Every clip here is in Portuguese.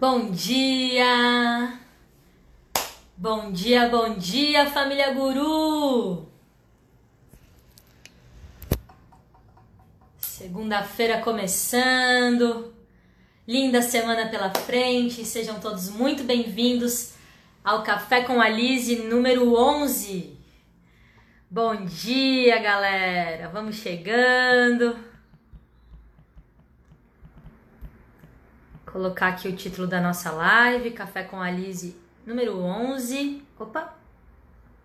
Bom dia! Bom dia, bom dia, família Guru! Segunda-feira começando, linda semana pela frente, sejam todos muito bem-vindos ao Café com a Lise número 11. Bom dia, galera! Vamos chegando. Colocar aqui o título da nossa live, Café com a Lise, número 11. Opa,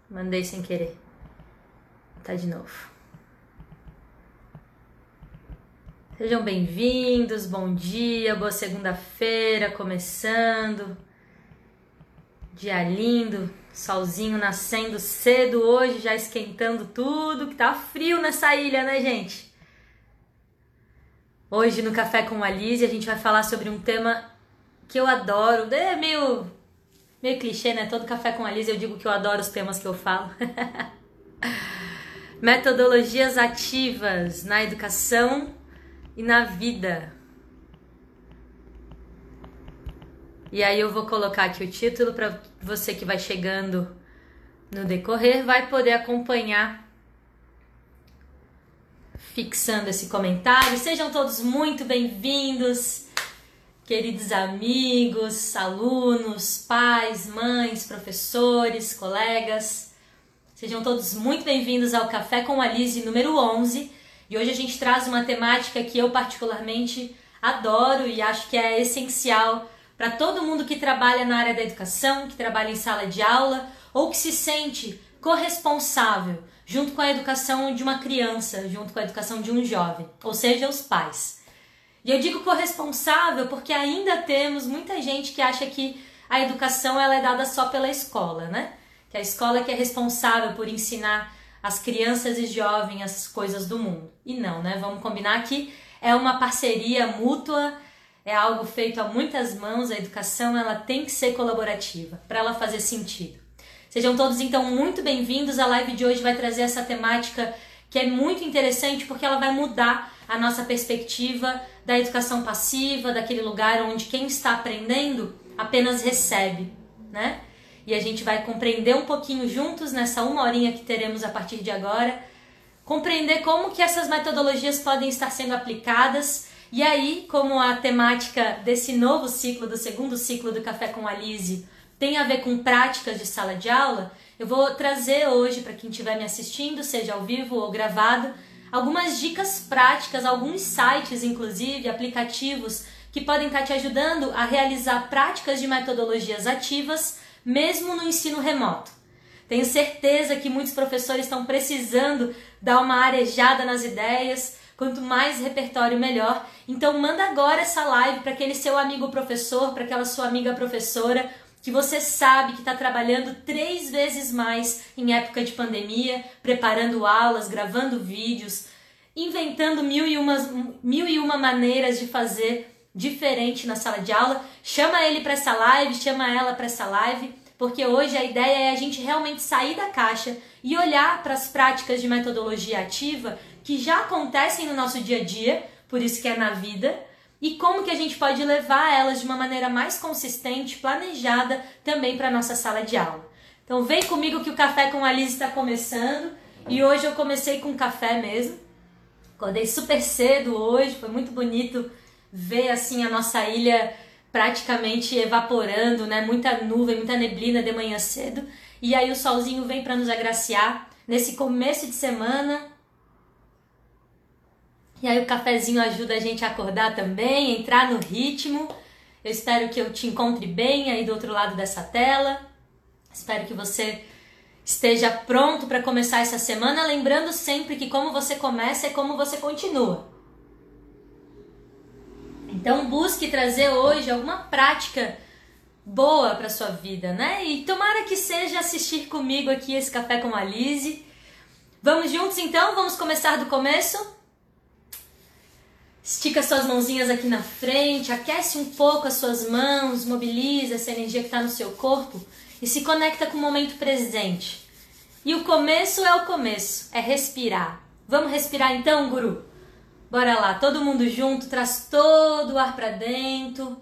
mandei sem querer. Tá de novo. Sejam bem-vindos, bom dia, boa segunda-feira, começando. Dia lindo, solzinho nascendo cedo hoje, já esquentando tudo, que tá frio nessa ilha, né, gente? Hoje no Café com a Lise a gente vai falar sobre um tema que eu adoro. É meio, meio clichê, né? Todo Café com a Lise eu digo que eu adoro os temas que eu falo. Metodologias ativas na educação e na vida. E aí eu vou colocar aqui o título para você que vai chegando no decorrer vai poder acompanhar fixando esse comentário. Sejam todos muito bem-vindos, queridos amigos, alunos, pais, mães, professores, colegas. Sejam todos muito bem-vindos ao Café com a Lise número 11. E hoje a gente traz uma temática que eu particularmente adoro e acho que é essencial para todo mundo que trabalha na área da educação, que trabalha em sala de aula ou que se sente corresponsável junto com a educação de uma criança, junto com a educação de um jovem, ou seja, os pais. E eu digo corresponsável porque ainda temos muita gente que acha que a educação ela é dada só pela escola, né? Que a escola que é responsável por ensinar as crianças e jovens as coisas do mundo. E não, né? Vamos combinar que é uma parceria mútua, é algo feito a muitas mãos, a educação ela tem que ser colaborativa para ela fazer sentido. Sejam todos então muito bem-vindos. A live de hoje vai trazer essa temática que é muito interessante porque ela vai mudar a nossa perspectiva da educação passiva, daquele lugar onde quem está aprendendo apenas recebe, né? E a gente vai compreender um pouquinho juntos nessa uma horinha que teremos a partir de agora, compreender como que essas metodologias podem estar sendo aplicadas e aí, como a temática desse novo ciclo, do segundo ciclo do Café com a Lise, tem a ver com práticas de sala de aula, eu vou trazer hoje para quem estiver me assistindo, seja ao vivo ou gravado, algumas dicas práticas, alguns sites, inclusive, aplicativos que podem estar te ajudando a realizar práticas de metodologias ativas, mesmo no ensino remoto. Tenho certeza que muitos professores estão precisando dar uma arejada nas ideias. Quanto mais repertório, melhor. Então, manda agora essa live para aquele seu amigo professor, para aquela sua amiga professora, que você sabe que está trabalhando três vezes mais em época de pandemia, preparando aulas, gravando vídeos, inventando mil e, umas, mil e uma maneiras de fazer diferente na sala de aula. Chama ele para essa live, chama ela para essa live, porque hoje a ideia é a gente realmente sair da caixa e olhar para as práticas de metodologia ativa que já acontecem no nosso dia a dia, por isso que é na vida e como que a gente pode levar elas de uma maneira mais consistente, planejada também para nossa sala de aula. Então vem comigo que o café com a Liz está começando e hoje eu comecei com café mesmo. Acordei super cedo hoje, foi muito bonito ver assim a nossa ilha praticamente evaporando, né? Muita nuvem, muita neblina de manhã cedo. E aí o solzinho vem para nos agraciar nesse começo de semana e aí o cafezinho ajuda a gente a acordar também, entrar no ritmo. Eu espero que eu te encontre bem aí do outro lado dessa tela. Espero que você esteja pronto para começar essa semana, lembrando sempre que como você começa é como você continua. Então busque trazer hoje alguma prática boa para sua vida, né? E tomara que seja assistir comigo aqui esse café com a Lise. Vamos juntos então? Vamos começar do começo? Estica suas mãozinhas aqui na frente, aquece um pouco as suas mãos, mobiliza essa energia que está no seu corpo e se conecta com o momento presente. E o começo é o começo, é respirar. Vamos respirar então, guru? Bora lá, todo mundo junto, traz todo o ar para dentro.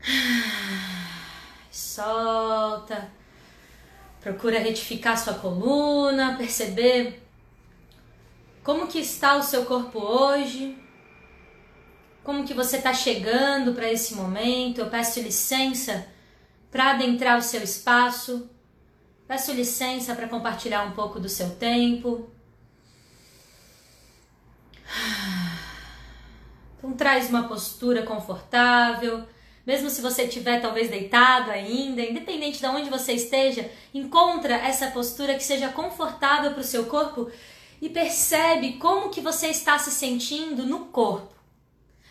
Solta. Procura retificar sua coluna, perceber como que está o seu corpo hoje. Como que você está chegando para esse momento? Eu peço licença para adentrar o seu espaço. Peço licença para compartilhar um pouco do seu tempo. Então traz uma postura confortável, mesmo se você estiver talvez deitado ainda, independente de onde você esteja, encontra essa postura que seja confortável para o seu corpo e percebe como que você está se sentindo no corpo.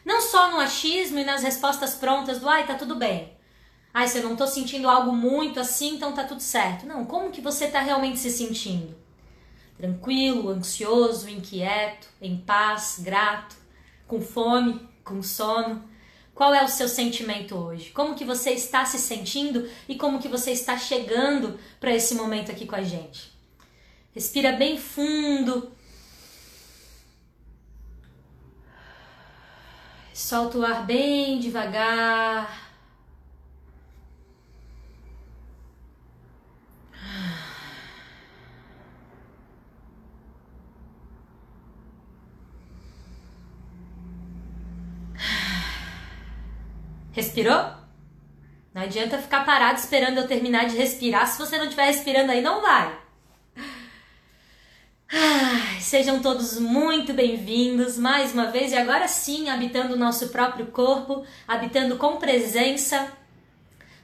Não só no achismo e nas respostas prontas do ai, tá tudo bem. Ai, se eu não estou sentindo algo muito assim, então tá tudo certo. Não, como que você está realmente se sentindo? Tranquilo, ansioso, inquieto, em paz, grato, com fome, com sono? Qual é o seu sentimento hoje? Como que você está se sentindo e como que você está chegando para esse momento aqui com a gente? Respira bem fundo. Solta o ar bem devagar. Respirou? Não adianta ficar parado esperando eu terminar de respirar. Se você não estiver respirando aí, não vai. Sejam todos muito bem-vindos mais uma vez e agora sim, habitando o nosso próprio corpo, habitando com presença.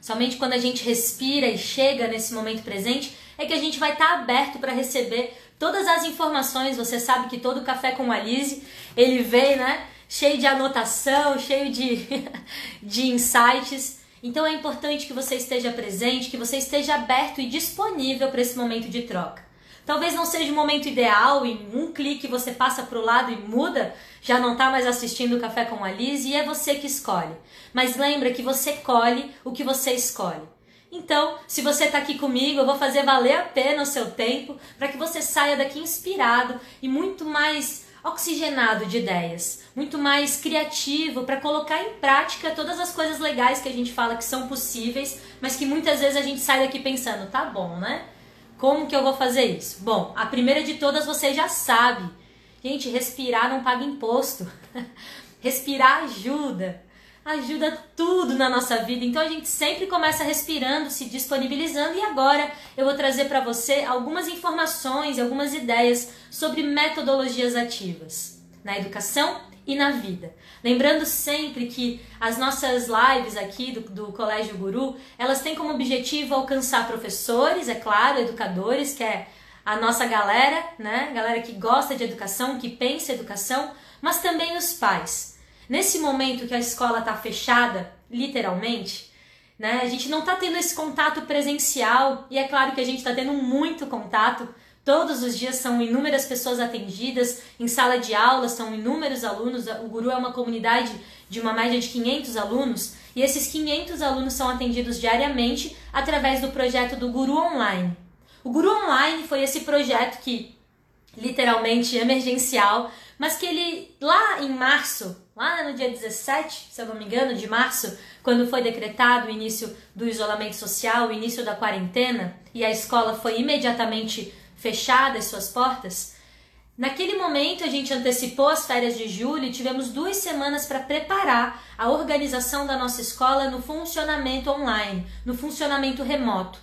Somente quando a gente respira e chega nesse momento presente é que a gente vai estar tá aberto para receber todas as informações. Você sabe que todo café com Alice, ele vem, né? cheio de anotação, cheio de, de insights. Então é importante que você esteja presente, que você esteja aberto e disponível para esse momento de troca. Talvez não seja o momento ideal, em um clique você passa para o lado e muda, já não está mais assistindo o Café com a Liz e é você que escolhe. Mas lembra que você colhe o que você escolhe. Então, se você está aqui comigo, eu vou fazer valer a pena o seu tempo para que você saia daqui inspirado e muito mais oxigenado de ideias, muito mais criativo para colocar em prática todas as coisas legais que a gente fala que são possíveis, mas que muitas vezes a gente sai daqui pensando, tá bom, né? Como que eu vou fazer isso? Bom, a primeira de todas você já sabe. Gente, respirar não paga imposto. respirar ajuda ajuda tudo na nossa vida. Então a gente sempre começa respirando, se disponibilizando e agora eu vou trazer para você algumas informações algumas ideias sobre metodologias ativas na educação e na vida. Lembrando sempre que as nossas lives aqui do, do Colégio Guru, elas têm como objetivo alcançar professores, é claro, educadores, que é a nossa galera, né? Galera que gosta de educação, que pensa educação, mas também os pais Nesse momento que a escola está fechada, literalmente, né, a gente não está tendo esse contato presencial e é claro que a gente está tendo muito contato. Todos os dias são inúmeras pessoas atendidas, em sala de aula são inúmeros alunos. O Guru é uma comunidade de uma média de 500 alunos e esses 500 alunos são atendidos diariamente através do projeto do Guru Online. O Guru Online foi esse projeto que, literalmente emergencial, mas que ele lá em março lá no dia 17, se eu não me engano, de março, quando foi decretado o início do isolamento social, o início da quarentena, e a escola foi imediatamente fechada as suas portas, naquele momento a gente antecipou as férias de julho e tivemos duas semanas para preparar a organização da nossa escola no funcionamento online, no funcionamento remoto.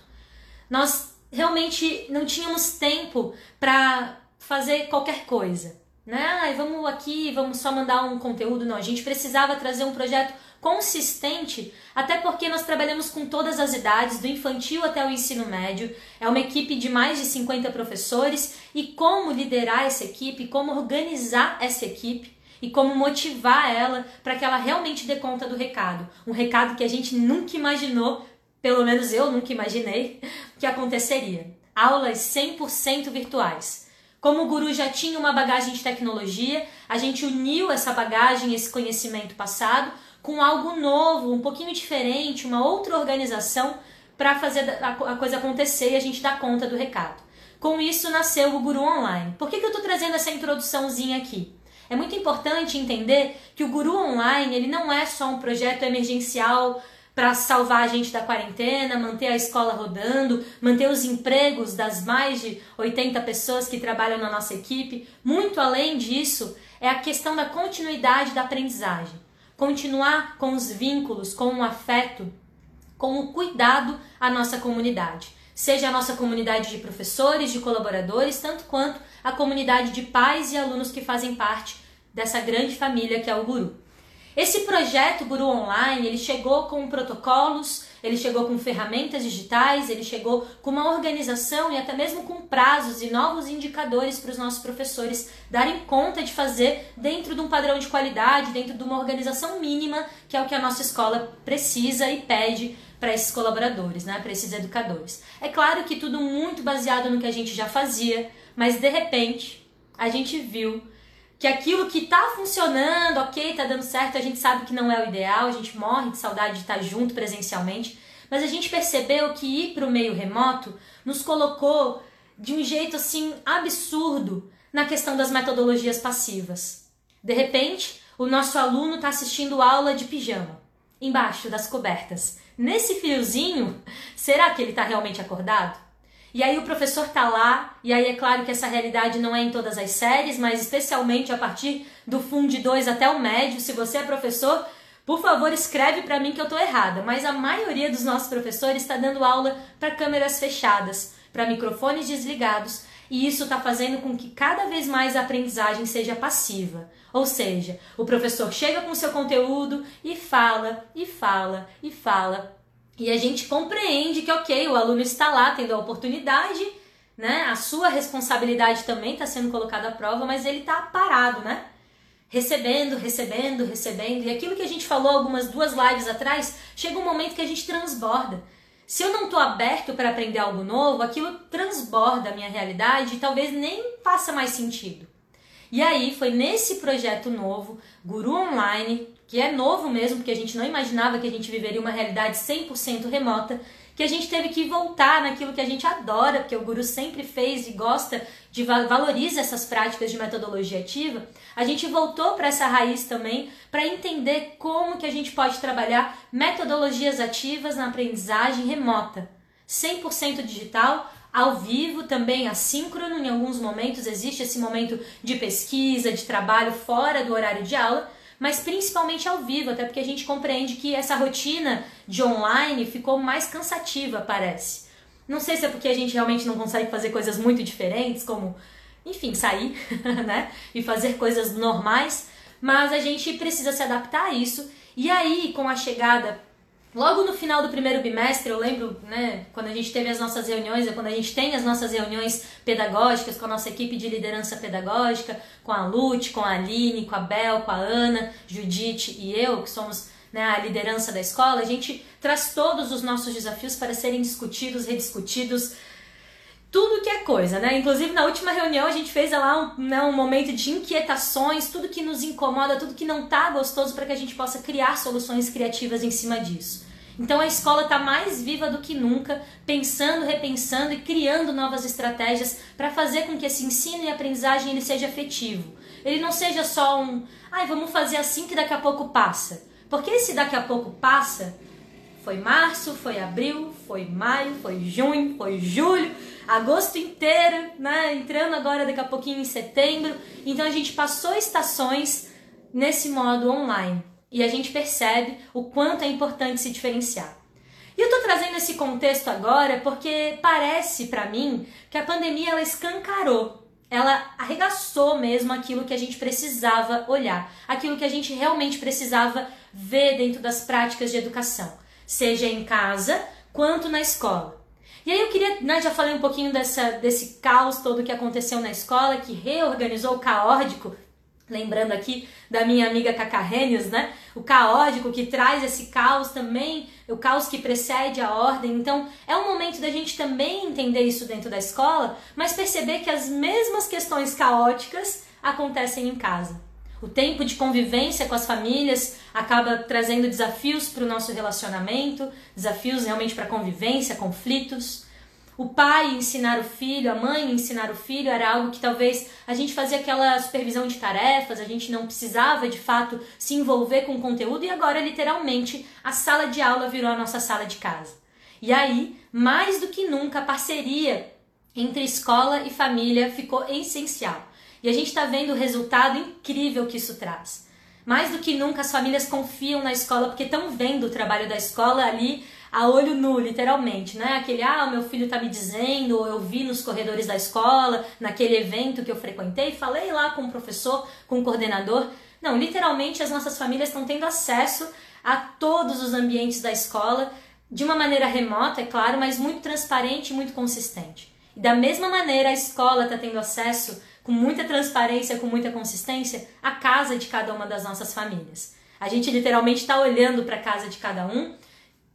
Nós realmente não tínhamos tempo para fazer qualquer coisa né? Ai, vamos aqui, vamos só mandar um conteúdo. Não, a gente precisava trazer um projeto consistente, até porque nós trabalhamos com todas as idades, do infantil até o ensino médio. É uma equipe de mais de 50 professores e como liderar essa equipe, como organizar essa equipe e como motivar ela para que ela realmente dê conta do recado. Um recado que a gente nunca imaginou, pelo menos eu nunca imaginei, que aconteceria. Aulas 100% virtuais. Como o guru já tinha uma bagagem de tecnologia, a gente uniu essa bagagem, esse conhecimento passado, com algo novo, um pouquinho diferente, uma outra organização para fazer a coisa acontecer e a gente dar conta do recado. Com isso nasceu o Guru Online. Por que, que eu estou trazendo essa introduçãozinha aqui? É muito importante entender que o Guru Online ele não é só um projeto emergencial para salvar a gente da quarentena, manter a escola rodando, manter os empregos das mais de 80 pessoas que trabalham na nossa equipe. Muito além disso, é a questão da continuidade da aprendizagem. Continuar com os vínculos, com o afeto, com o cuidado à nossa comunidade. Seja a nossa comunidade de professores, de colaboradores, tanto quanto a comunidade de pais e alunos que fazem parte dessa grande família que é o Guru. Esse projeto Guru Online, ele chegou com protocolos, ele chegou com ferramentas digitais, ele chegou com uma organização e até mesmo com prazos e novos indicadores para os nossos professores darem conta de fazer dentro de um padrão de qualidade, dentro de uma organização mínima, que é o que a nossa escola precisa e pede para esses colaboradores, né, para esses educadores. É claro que tudo muito baseado no que a gente já fazia, mas de repente a gente viu que aquilo que tá funcionando, ok, tá dando certo, a gente sabe que não é o ideal, a gente morre de saudade de estar junto presencialmente, mas a gente percebeu que ir para o meio remoto nos colocou de um jeito assim absurdo na questão das metodologias passivas. De repente, o nosso aluno está assistindo aula de pijama, embaixo das cobertas. Nesse friozinho, será que ele está realmente acordado? E aí o professor tá lá, e aí é claro que essa realidade não é em todas as séries, mas especialmente a partir do Fundo 2 até o médio. Se você é professor, por favor, escreve para mim que eu tô errada, mas a maioria dos nossos professores está dando aula para câmeras fechadas, para microfones desligados, e isso está fazendo com que cada vez mais a aprendizagem seja passiva. Ou seja, o professor chega com seu conteúdo e fala, e fala, e fala, e a gente compreende que, ok, o aluno está lá tendo a oportunidade, né? A sua responsabilidade também está sendo colocada à prova, mas ele está parado, né? Recebendo, recebendo, recebendo. E aquilo que a gente falou algumas duas lives atrás, chega um momento que a gente transborda. Se eu não estou aberto para aprender algo novo, aquilo transborda a minha realidade e talvez nem faça mais sentido. E aí foi nesse projeto novo, Guru Online, que é novo mesmo, porque a gente não imaginava que a gente viveria uma realidade 100% remota, que a gente teve que voltar naquilo que a gente adora, porque o Guru sempre fez e gosta de valoriza essas práticas de metodologia ativa. A gente voltou para essa raiz também para entender como que a gente pode trabalhar metodologias ativas na aprendizagem remota, 100% digital, ao vivo, também assíncrono, em alguns momentos existe esse momento de pesquisa, de trabalho fora do horário de aula, mas principalmente ao vivo, até porque a gente compreende que essa rotina de online ficou mais cansativa, parece. Não sei se é porque a gente realmente não consegue fazer coisas muito diferentes, como, enfim, sair, né? E fazer coisas normais, mas a gente precisa se adaptar a isso. E aí, com a chegada Logo no final do primeiro bimestre, eu lembro, né, quando a gente teve as nossas reuniões, quando a gente tem as nossas reuniões pedagógicas com a nossa equipe de liderança pedagógica, com a Lute, com a Aline, com a Bel, com a Ana, Judite e eu, que somos né, a liderança da escola, a gente traz todos os nossos desafios para serem discutidos, rediscutidos, tudo que é coisa, né? Inclusive na última reunião a gente fez lá um, né, um momento de inquietações, tudo que nos incomoda, tudo que não tá gostoso para que a gente possa criar soluções criativas em cima disso. Então a escola está mais viva do que nunca, pensando, repensando e criando novas estratégias para fazer com que esse ensino e aprendizagem ele seja efetivo. Ele não seja só um, ai, vamos fazer assim que daqui a pouco passa. Porque esse daqui a pouco passa, foi março, foi abril, foi maio, foi junho, foi julho, agosto inteiro, né? Entrando agora daqui a pouquinho em setembro. Então a gente passou estações nesse modo online e a gente percebe o quanto é importante se diferenciar. E eu tô trazendo esse contexto agora porque parece para mim que a pandemia ela escancarou, ela arregaçou mesmo aquilo que a gente precisava olhar, aquilo que a gente realmente precisava ver dentro das práticas de educação, seja em casa quanto na escola. E aí eu queria, né, já falei um pouquinho dessa, desse caos todo que aconteceu na escola, que reorganizou o caótico, lembrando aqui da minha amiga Cacarrênios, né? O caótico que traz esse caos também, o caos que precede a ordem. Então, é um momento da gente também entender isso dentro da escola, mas perceber que as mesmas questões caóticas acontecem em casa. O tempo de convivência com as famílias acaba trazendo desafios para o nosso relacionamento, desafios realmente para convivência, conflitos. o pai ensinar o filho, a mãe ensinar o filho, era algo que talvez a gente fazia aquela supervisão de tarefas, a gente não precisava de fato se envolver com o conteúdo e agora literalmente a sala de aula virou a nossa sala de casa. E aí, mais do que nunca, a parceria entre escola e família ficou essencial. E a gente está vendo o resultado incrível que isso traz. Mais do que nunca, as famílias confiam na escola porque estão vendo o trabalho da escola ali a olho nu, literalmente, né? Aquele, ah, meu filho tá me dizendo, ou eu vi nos corredores da escola, naquele evento que eu frequentei, falei lá com o professor, com o coordenador. Não, literalmente as nossas famílias estão tendo acesso a todos os ambientes da escola, de uma maneira remota, é claro, mas muito transparente e muito consistente. E da mesma maneira, a escola está tendo acesso, com muita transparência, com muita consistência, à casa de cada uma das nossas famílias. A gente literalmente está olhando para a casa de cada um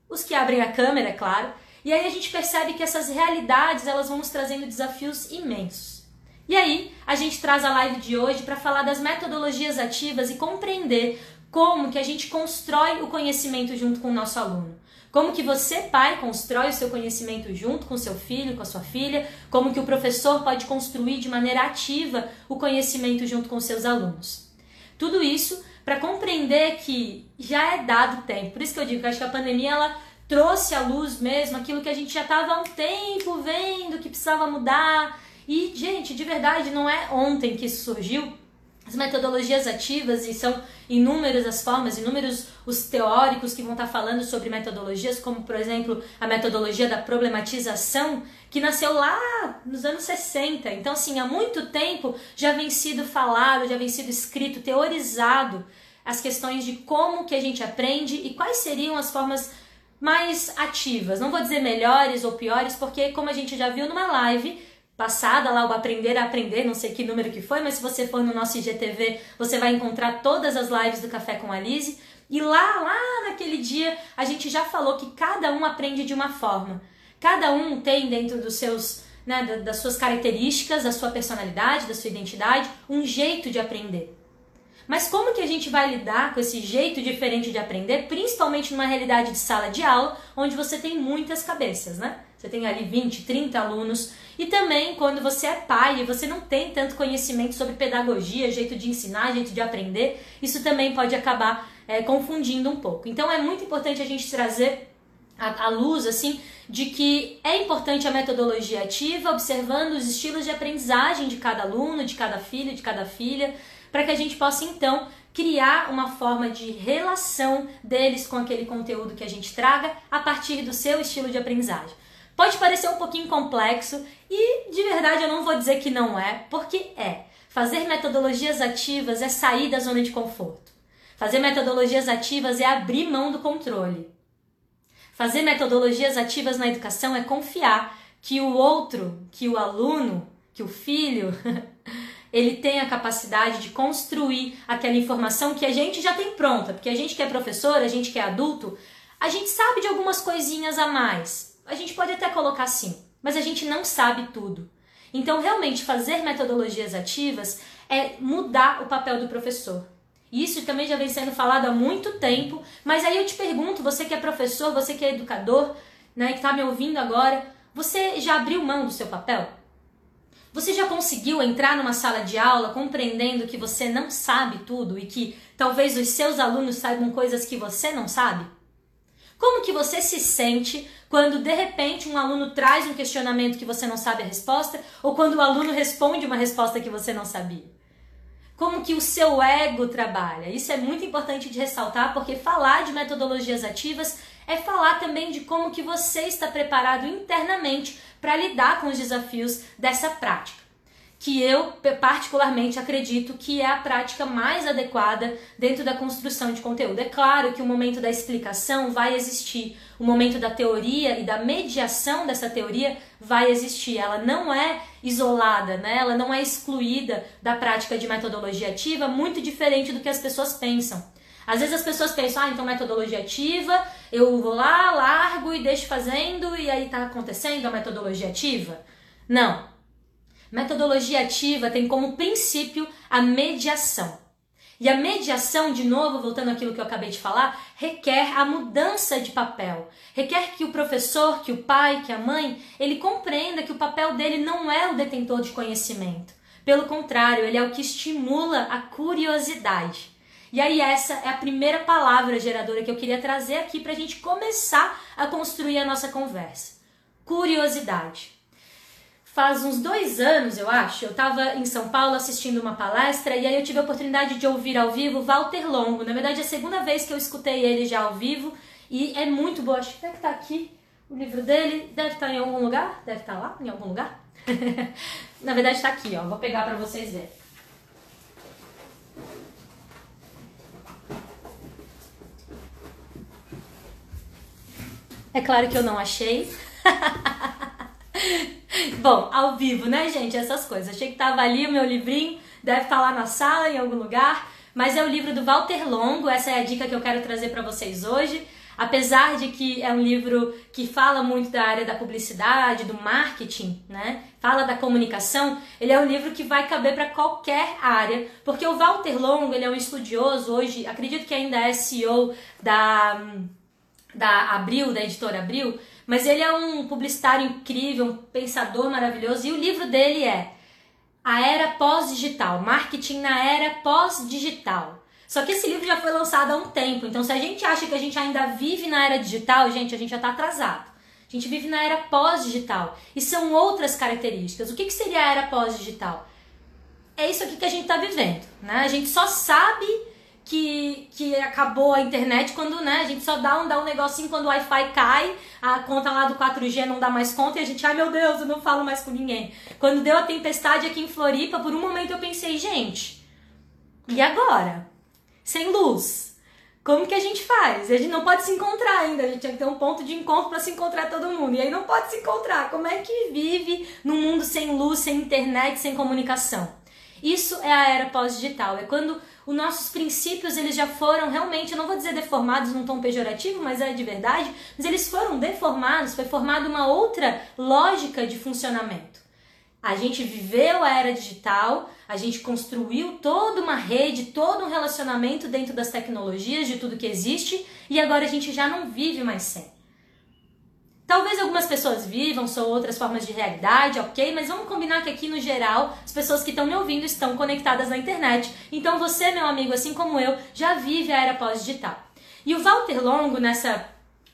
os que abrem a câmera, é claro. E aí a gente percebe que essas realidades elas vão nos trazendo desafios imensos. E aí a gente traz a live de hoje para falar das metodologias ativas e compreender como que a gente constrói o conhecimento junto com o nosso aluno. Como que você, pai, constrói o seu conhecimento junto com seu filho, com a sua filha, como que o professor pode construir de maneira ativa o conhecimento junto com seus alunos. Tudo isso para compreender que já é dado tempo. Por isso que eu digo que acho que a pandemia ela trouxe à luz mesmo aquilo que a gente já estava há um tempo vendo que precisava mudar. E, gente, de verdade, não é ontem que isso surgiu. As metodologias ativas, e são inúmeras as formas, inúmeros os teóricos que vão estar falando sobre metodologias, como, por exemplo, a metodologia da problematização, que nasceu lá nos anos 60. Então, assim, há muito tempo já vem sido falado, já vem sido escrito, teorizado as questões de como que a gente aprende e quais seriam as formas mais ativas. Não vou dizer melhores ou piores, porque como a gente já viu numa live passada lá o aprender a aprender, não sei que número que foi, mas se você for no nosso IGTV, você vai encontrar todas as lives do Café com a Lise. E lá, lá naquele dia, a gente já falou que cada um aprende de uma forma. Cada um tem dentro dos seus, né, das suas características, da sua personalidade, da sua identidade, um jeito de aprender. Mas como que a gente vai lidar com esse jeito diferente de aprender, principalmente numa realidade de sala de aula, onde você tem muitas cabeças, né? Você tem ali 20, 30 alunos. E também quando você é pai e você não tem tanto conhecimento sobre pedagogia, jeito de ensinar, jeito de aprender, isso também pode acabar é, confundindo um pouco. Então é muito importante a gente trazer a, luz assim de que é importante a metodologia ativa, observando os estilos de aprendizagem de cada aluno, de cada filho, de cada filha, para que a gente possa então criar uma forma de relação deles com aquele conteúdo que a gente traga a partir do seu estilo de aprendizagem. Pode parecer um pouquinho complexo e de verdade eu não vou dizer que não é, porque é. Fazer metodologias ativas é sair da zona de conforto. Fazer metodologias ativas é abrir mão do controle. Fazer metodologias ativas na educação é confiar que o outro, que o aluno, que o filho, ele tem a capacidade de construir aquela informação que a gente já tem pronta, porque a gente que é professor, a gente que é adulto, a gente sabe de algumas coisinhas a mais. A gente pode até colocar sim, mas a gente não sabe tudo. Então, realmente, fazer metodologias ativas é mudar o papel do professor. Isso também já vem sendo falado há muito tempo, mas aí eu te pergunto, você que é professor, você que é educador, né, que está me ouvindo agora, você já abriu mão do seu papel? Você já conseguiu entrar numa sala de aula compreendendo que você não sabe tudo e que talvez os seus alunos saibam coisas que você não sabe? Como que você se sente quando de repente um aluno traz um questionamento que você não sabe a resposta ou quando o aluno responde uma resposta que você não sabia? como que o seu ego trabalha. Isso é muito importante de ressaltar, porque falar de metodologias ativas é falar também de como que você está preparado internamente para lidar com os desafios dessa prática que eu particularmente acredito que é a prática mais adequada dentro da construção de conteúdo. É claro que o momento da explicação vai existir, o momento da teoria e da mediação dessa teoria vai existir. Ela não é isolada, né? Ela não é excluída da prática de metodologia ativa, muito diferente do que as pessoas pensam. Às vezes as pessoas pensam, ah, então metodologia ativa, eu vou lá, largo e deixo fazendo e aí tá acontecendo a metodologia ativa. Não, Metodologia ativa tem como princípio a mediação. E a mediação, de novo, voltando àquilo que eu acabei de falar, requer a mudança de papel. Requer que o professor, que o pai, que a mãe, ele compreenda que o papel dele não é o detentor de conhecimento. Pelo contrário, ele é o que estimula a curiosidade. E aí, essa é a primeira palavra geradora que eu queria trazer aqui para a gente começar a construir a nossa conversa: curiosidade. Faz uns dois anos, eu acho, eu estava em São Paulo assistindo uma palestra e aí eu tive a oportunidade de ouvir ao vivo Walter Longo. Na verdade, é a segunda vez que eu escutei ele já ao vivo e é muito boa. Acho que estar tá aqui o livro dele. Deve estar tá em algum lugar? Deve estar tá lá, em algum lugar? Na verdade, está aqui, ó. Vou pegar para vocês verem. É claro que eu não achei. Bom, ao vivo, né, gente? Essas coisas. Achei que tava ali o meu livrinho, deve estar tá lá na sala, em algum lugar. Mas é o livro do Walter Longo, essa é a dica que eu quero trazer para vocês hoje. Apesar de que é um livro que fala muito da área da publicidade, do marketing, né? Fala da comunicação, ele é um livro que vai caber para qualquer área, porque o Walter Longo, ele é um estudioso hoje, acredito que ainda é CEO da da Abril, da editora Abril, mas ele é um publicitário incrível, um pensador maravilhoso, e o livro dele é A Era Pós-Digital, Marketing na Era Pós-Digital. Só que esse livro já foi lançado há um tempo, então se a gente acha que a gente ainda vive na era digital, gente, a gente já está atrasado. A gente vive na era pós-digital. E são outras características. O que, que seria a era pós-digital? É isso aqui que a gente está vivendo. Né? A gente só sabe que, que acabou a internet quando, né, a gente só dá um, dá um negocinho quando o Wi-Fi cai, a conta lá do 4G não dá mais conta e a gente, ai meu Deus, eu não falo mais com ninguém. Quando deu a tempestade aqui em Floripa, por um momento eu pensei, gente, e agora? Sem luz. Como que a gente faz? A gente não pode se encontrar ainda, a gente tem que ter um ponto de encontro para se encontrar todo mundo. E aí não pode se encontrar. Como é que vive num mundo sem luz, sem internet, sem comunicação? Isso é a era pós-digital. É quando os nossos princípios eles já foram realmente, eu não vou dizer deformados num tom pejorativo, mas é de verdade, mas eles foram deformados, foi formada uma outra lógica de funcionamento. A gente viveu a era digital, a gente construiu toda uma rede, todo um relacionamento dentro das tecnologias, de tudo que existe, e agora a gente já não vive mais sem. Talvez algumas pessoas vivam, são outras formas de realidade, ok? Mas vamos combinar que aqui no geral, as pessoas que estão me ouvindo estão conectadas na internet. Então você, meu amigo, assim como eu, já vive a era pós-digital. E o Walter Longo, nessa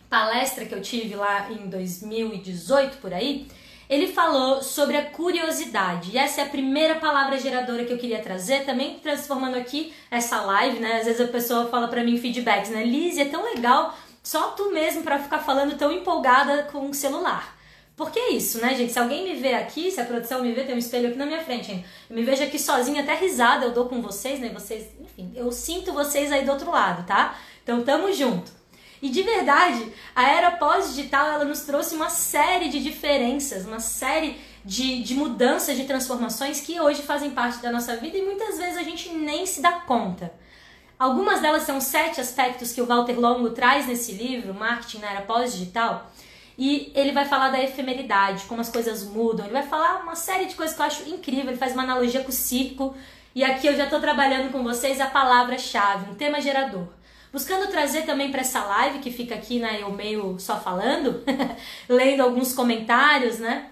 palestra que eu tive lá em 2018 por aí, ele falou sobre a curiosidade. E essa é a primeira palavra geradora que eu queria trazer, também transformando aqui essa live, né? Às vezes a pessoa fala para mim feedbacks, né? Liz, é tão legal só tu mesmo para ficar falando tão empolgada com o celular. Porque é isso, né, gente? Se alguém me vê aqui, se a produção me vê, tem um espelho aqui na minha frente, hein? Eu me vejo aqui sozinha, até risada eu dou com vocês, né? Vocês, enfim, eu sinto vocês aí do outro lado, tá? Então tamo junto. E de verdade, a era pós-digital ela nos trouxe uma série de diferenças, uma série de, de mudanças, de transformações que hoje fazem parte da nossa vida e muitas vezes a gente nem se dá conta. Algumas delas são sete aspectos que o Walter Longo traz nesse livro, Marketing na Era Pós-Digital, e ele vai falar da efemeridade, como as coisas mudam, ele vai falar uma série de coisas que eu acho incrível, ele faz uma analogia com o circo, e aqui eu já estou trabalhando com vocês a palavra-chave, um tema gerador. Buscando trazer também para essa live, que fica aqui, né, eu meio só falando, lendo alguns comentários, né?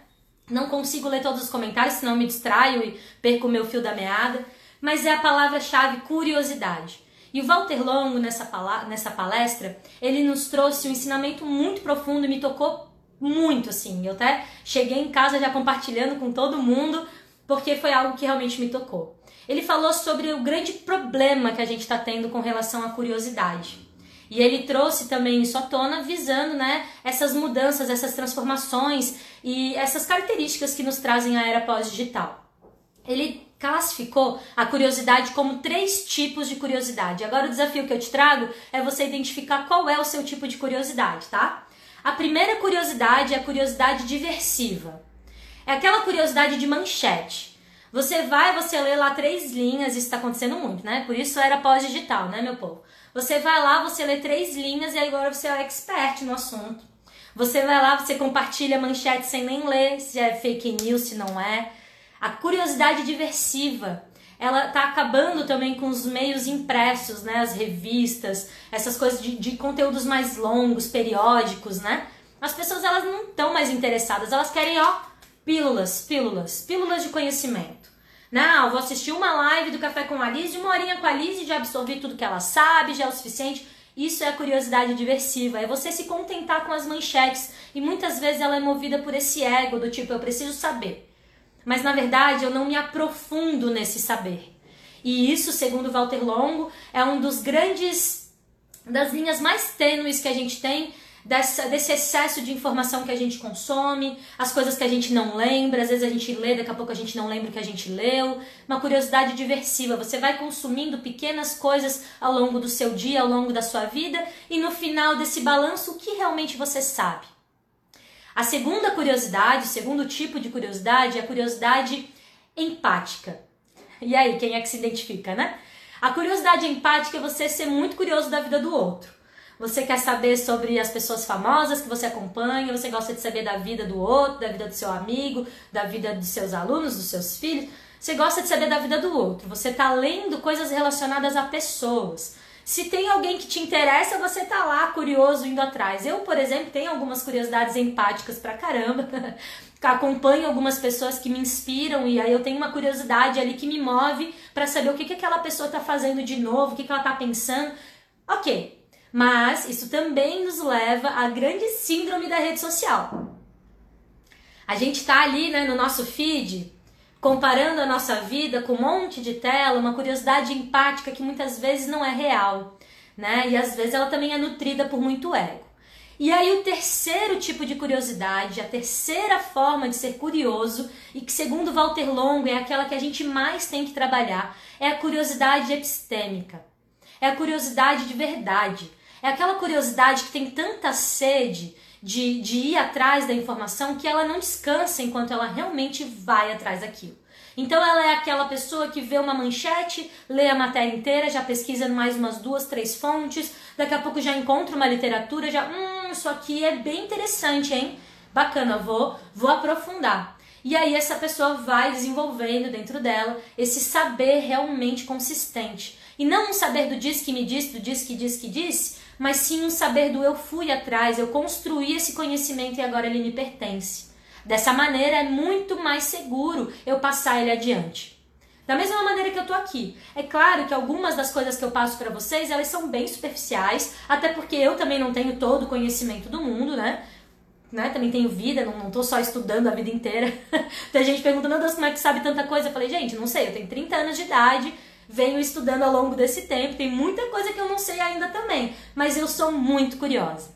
Não consigo ler todos os comentários, senão me distraio e perco o meu fio da meada, mas é a palavra-chave curiosidade. E o Walter Longo, nessa, nessa palestra, ele nos trouxe um ensinamento muito profundo e me tocou muito, assim. Eu até cheguei em casa já compartilhando com todo mundo, porque foi algo que realmente me tocou. Ele falou sobre o grande problema que a gente está tendo com relação à curiosidade. E ele trouxe também isso à tona, visando né, essas mudanças, essas transformações e essas características que nos trazem a era pós-digital. Ele classificou a curiosidade como três tipos de curiosidade. Agora o desafio que eu te trago é você identificar qual é o seu tipo de curiosidade, tá? A primeira curiosidade é a curiosidade diversiva. É aquela curiosidade de manchete. Você vai, você lê lá três linhas, isso está acontecendo muito, né? Por isso era pós-digital, né, meu povo? Você vai lá, você lê três linhas e agora você é expert no assunto. Você vai lá, você compartilha manchete sem nem ler se é fake news, se não é. A curiosidade diversiva ela tá acabando também com os meios impressos, né? As revistas, essas coisas de, de conteúdos mais longos, periódicos, né? As pessoas elas não estão mais interessadas, elas querem, ó, pílulas, pílulas, pílulas de conhecimento. Não, vou assistir uma live do Café com a Liz, uma horinha com a Liz e já absorvi tudo que ela sabe, já é o suficiente. Isso é a curiosidade diversiva, é você se contentar com as manchetes e muitas vezes ela é movida por esse ego do tipo eu preciso saber. Mas na verdade eu não me aprofundo nesse saber. E isso, segundo Walter Longo, é um dos grandes das linhas mais tênues que a gente tem dessa, desse excesso de informação que a gente consome, as coisas que a gente não lembra, às vezes a gente lê, daqui a pouco a gente não lembra o que a gente leu. Uma curiosidade diversiva, você vai consumindo pequenas coisas ao longo do seu dia, ao longo da sua vida, e no final desse balanço, o que realmente você sabe? A segunda curiosidade, o segundo tipo de curiosidade é a curiosidade empática. E aí, quem é que se identifica, né? A curiosidade empática é você ser muito curioso da vida do outro. Você quer saber sobre as pessoas famosas que você acompanha, você gosta de saber da vida do outro, da vida do seu amigo, da vida dos seus alunos, dos seus filhos. Você gosta de saber da vida do outro. Você está lendo coisas relacionadas a pessoas. Se tem alguém que te interessa, você tá lá curioso indo atrás. Eu, por exemplo, tenho algumas curiosidades empáticas pra caramba. Acompanho algumas pessoas que me inspiram e aí eu tenho uma curiosidade ali que me move para saber o que, que aquela pessoa tá fazendo de novo, o que, que ela tá pensando. Ok, mas isso também nos leva à grande síndrome da rede social. A gente está ali né, no nosso feed, comparando a nossa vida com um monte de tela, uma curiosidade empática que muitas vezes não é real, né? E às vezes ela também é nutrida por muito ego. E aí o terceiro tipo de curiosidade, a terceira forma de ser curioso e que segundo Walter Longo é aquela que a gente mais tem que trabalhar, é a curiosidade epistêmica. É a curiosidade de verdade. É aquela curiosidade que tem tanta sede de, de ir atrás da informação que ela não descansa enquanto ela realmente vai atrás daquilo. Então ela é aquela pessoa que vê uma manchete, lê a matéria inteira, já pesquisa mais umas duas, três fontes, daqui a pouco já encontra uma literatura, já, hum, isso aqui é bem interessante, hein? Bacana, vou, vou aprofundar. E aí essa pessoa vai desenvolvendo dentro dela esse saber realmente consistente. E não um saber do diz que me disse, do diz que diz que disse, mas sim um saber do eu fui atrás, eu construí esse conhecimento e agora ele me pertence. Dessa maneira é muito mais seguro eu passar ele adiante. Da mesma maneira que eu tô aqui. É claro que algumas das coisas que eu passo para vocês, elas são bem superficiais, até porque eu também não tenho todo o conhecimento do mundo, né? né? Também tenho vida, não, não tô só estudando a vida inteira. Tem gente perguntando, meu Deus, como é que sabe tanta coisa? Eu falei, gente, não sei, eu tenho 30 anos de idade, venho estudando ao longo desse tempo, tem muita coisa que eu não sei ainda também, mas eu sou muito curiosa.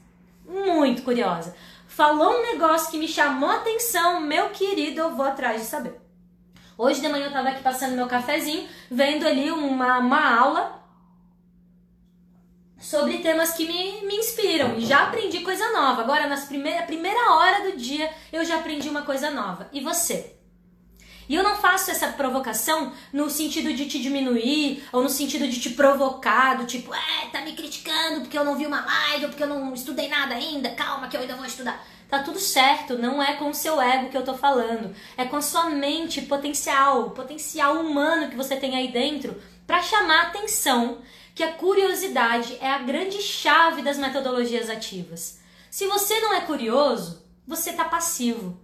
Muito curiosa. Falou um negócio que me chamou a atenção, meu querido, eu vou atrás de saber. Hoje de manhã eu tava aqui passando meu cafezinho, vendo ali uma, uma aula sobre temas que me, me inspiram. E já aprendi coisa nova. Agora, na primeira, primeira hora do dia, eu já aprendi uma coisa nova. E você? E eu não faço essa provocação no sentido de te diminuir ou no sentido de te provocar, do tipo, é, tá me criticando porque eu não vi uma live ou porque eu não estudei nada ainda, calma que eu ainda vou estudar. Tá tudo certo, não é com o seu ego que eu tô falando, é com a sua mente potencial, potencial humano que você tem aí dentro para chamar a atenção que a curiosidade é a grande chave das metodologias ativas. Se você não é curioso, você tá passivo.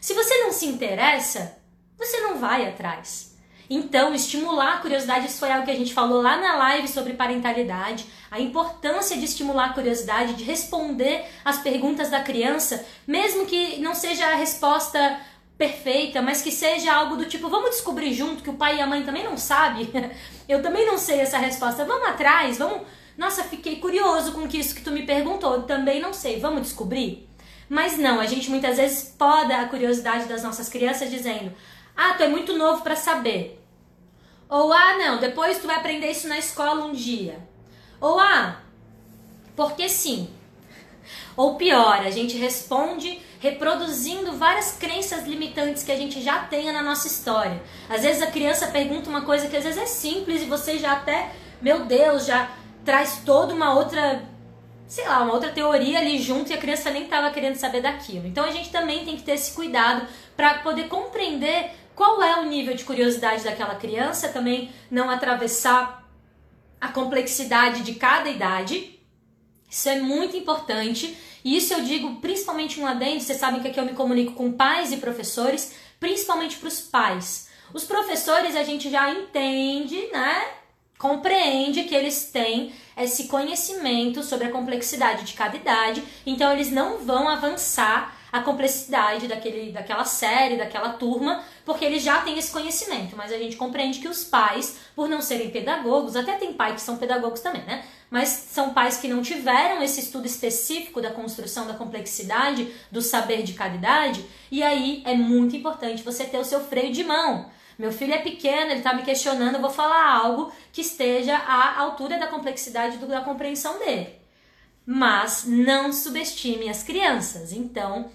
Se você não se interessa, você não vai atrás. Então, estimular a curiosidade, isso foi algo que a gente falou lá na live sobre parentalidade, a importância de estimular a curiosidade, de responder as perguntas da criança, mesmo que não seja a resposta perfeita, mas que seja algo do tipo, vamos descobrir junto que o pai e a mãe também não sabem. Eu também não sei essa resposta. Vamos atrás, vamos. Nossa, fiquei curioso com isso que tu me perguntou. Eu também não sei. Vamos descobrir? Mas não, a gente muitas vezes poda a curiosidade das nossas crianças dizendo: ah, tu é muito novo para saber. Ou ah, não, depois tu vai aprender isso na escola um dia. Ou ah, porque sim. Ou pior, a gente responde reproduzindo várias crenças limitantes que a gente já tenha na nossa história. Às vezes a criança pergunta uma coisa que às vezes é simples e você já até, meu Deus, já traz toda uma outra, sei lá, uma outra teoria ali junto e a criança nem estava querendo saber daquilo. Então a gente também tem que ter esse cuidado para poder compreender qual é o nível de curiosidade daquela criança, também não atravessar a complexidade de cada idade. Isso é muito importante. E isso eu digo principalmente um adendo, vocês sabem que aqui eu me comunico com pais e professores, principalmente para os pais. Os professores a gente já entende, né? Compreende que eles têm esse conhecimento sobre a complexidade de cada idade, então eles não vão avançar a complexidade daquele, daquela série, daquela turma, porque eles já têm esse conhecimento. Mas a gente compreende que os pais, por não serem pedagogos, até tem pais que são pedagogos também, né? Mas são pais que não tiveram esse estudo específico da construção da complexidade do saber de cada idade, e aí é muito importante você ter o seu freio de mão. Meu filho é pequeno, ele está me questionando, eu vou falar algo que esteja à altura da complexidade da compreensão dele. Mas não subestime as crianças. Então,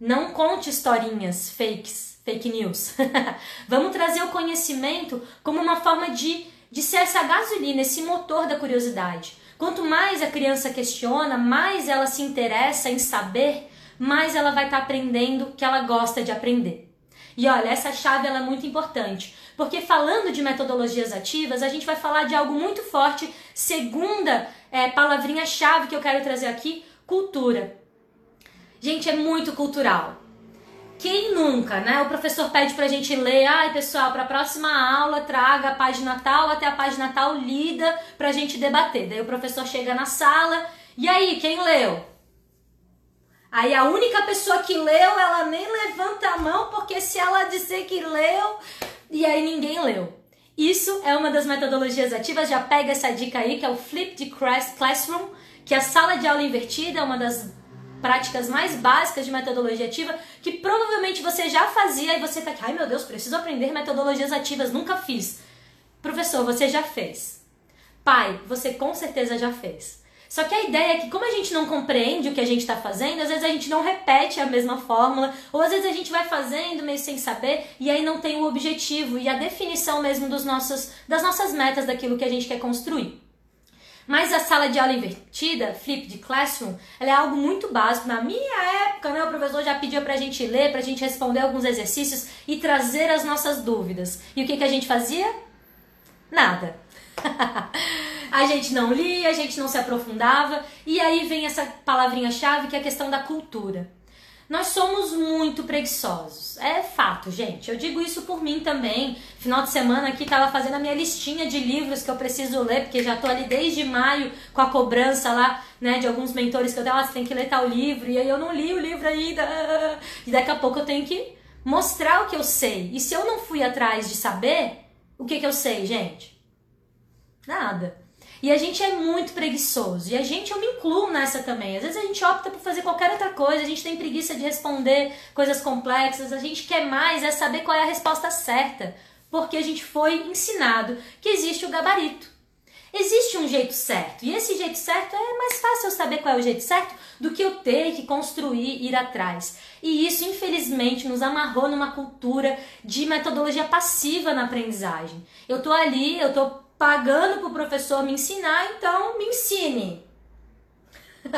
não conte historinhas fakes, fake news. Vamos trazer o conhecimento como uma forma de, de ser essa gasolina, esse motor da curiosidade. Quanto mais a criança questiona, mais ela se interessa em saber, mais ela vai estar tá aprendendo que ela gosta de aprender. E olha, essa chave ela é muito importante, porque falando de metodologias ativas, a gente vai falar de algo muito forte. Segunda é, palavrinha-chave que eu quero trazer aqui: cultura. Gente, é muito cultural. Quem nunca, né? O professor pede pra gente ler, ai pessoal, pra próxima aula traga a página tal até a página tal lida pra gente debater. Daí o professor chega na sala, e aí, quem leu? Aí a única pessoa que leu, ela nem levanta a mão, porque se ela dizer que leu, e aí ninguém leu. Isso é uma das metodologias ativas, já pega essa dica aí, que é o Flipped Classroom, que é a sala de aula invertida, é uma das práticas mais básicas de metodologia ativa que provavelmente você já fazia e você tá aqui, ai meu Deus, preciso aprender metodologias ativas, nunca fiz. Professor, você já fez. Pai, você com certeza já fez. Só que a ideia é que, como a gente não compreende o que a gente está fazendo, às vezes a gente não repete a mesma fórmula, ou às vezes a gente vai fazendo meio sem saber e aí não tem o objetivo e a definição mesmo dos nossos, das nossas metas, daquilo que a gente quer construir. Mas a sala de aula invertida, flip de classroom, ela é algo muito básico. Na minha época, né, o professor já pedia pra gente ler, pra gente responder alguns exercícios e trazer as nossas dúvidas. E o que, que a gente fazia? Nada. a gente não lia, a gente não se aprofundava. E aí vem essa palavrinha-chave que é a questão da cultura. Nós somos muito preguiçosos. É fato, gente. Eu digo isso por mim também. Final de semana aqui tava fazendo a minha listinha de livros que eu preciso ler, porque já tô ali desde maio com a cobrança lá, né, de alguns mentores que eu tenho, ah, tem que ler tal livro, e aí eu não li o livro ainda. E daqui a pouco eu tenho que mostrar o que eu sei. E se eu não fui atrás de saber, o que que eu sei, gente? Nada. E a gente é muito preguiçoso. E a gente, eu me incluo nessa também. Às vezes a gente opta por fazer qualquer outra coisa, a gente tem preguiça de responder coisas complexas, a gente quer mais é saber qual é a resposta certa. Porque a gente foi ensinado que existe o gabarito. Existe um jeito certo. E esse jeito certo é mais fácil eu saber qual é o jeito certo do que eu ter que construir, ir atrás. E isso, infelizmente, nos amarrou numa cultura de metodologia passiva na aprendizagem. Eu tô ali, eu tô pagando para o professor me ensinar, então me ensine.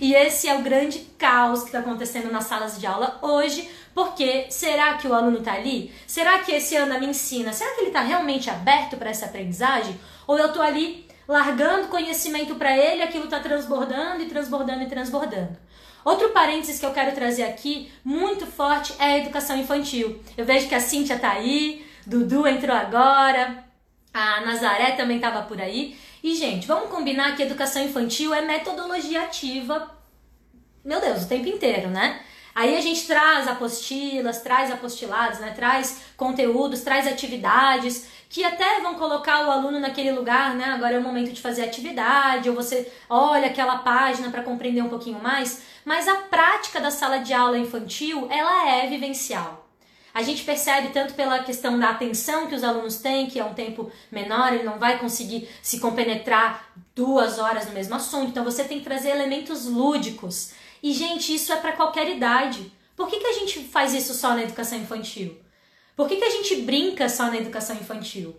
e esse é o grande caos que está acontecendo nas salas de aula hoje, porque será que o aluno está ali? Será que esse Ana me ensina? Será que ele está realmente aberto para essa aprendizagem? Ou eu estou ali largando conhecimento para ele, aquilo está transbordando e transbordando e transbordando? Outro parênteses que eu quero trazer aqui, muito forte, é a educação infantil. Eu vejo que a Cíntia está aí, Dudu entrou agora, a Nazaré também estava por aí. E, gente, vamos combinar que educação infantil é metodologia ativa, meu Deus, o tempo inteiro, né? Aí a gente traz apostilas, traz apostilados, né? Traz conteúdos, traz atividades que até vão colocar o aluno naquele lugar, né? Agora é o momento de fazer atividade, ou você olha aquela página para compreender um pouquinho mais, mas a prática da sala de aula infantil, ela é vivencial. A gente percebe tanto pela questão da atenção que os alunos têm, que é um tempo menor, ele não vai conseguir se compenetrar duas horas no mesmo assunto. Então você tem que trazer elementos lúdicos. E, gente, isso é para qualquer idade. Por que, que a gente faz isso só na educação infantil? Por que, que a gente brinca só na educação infantil?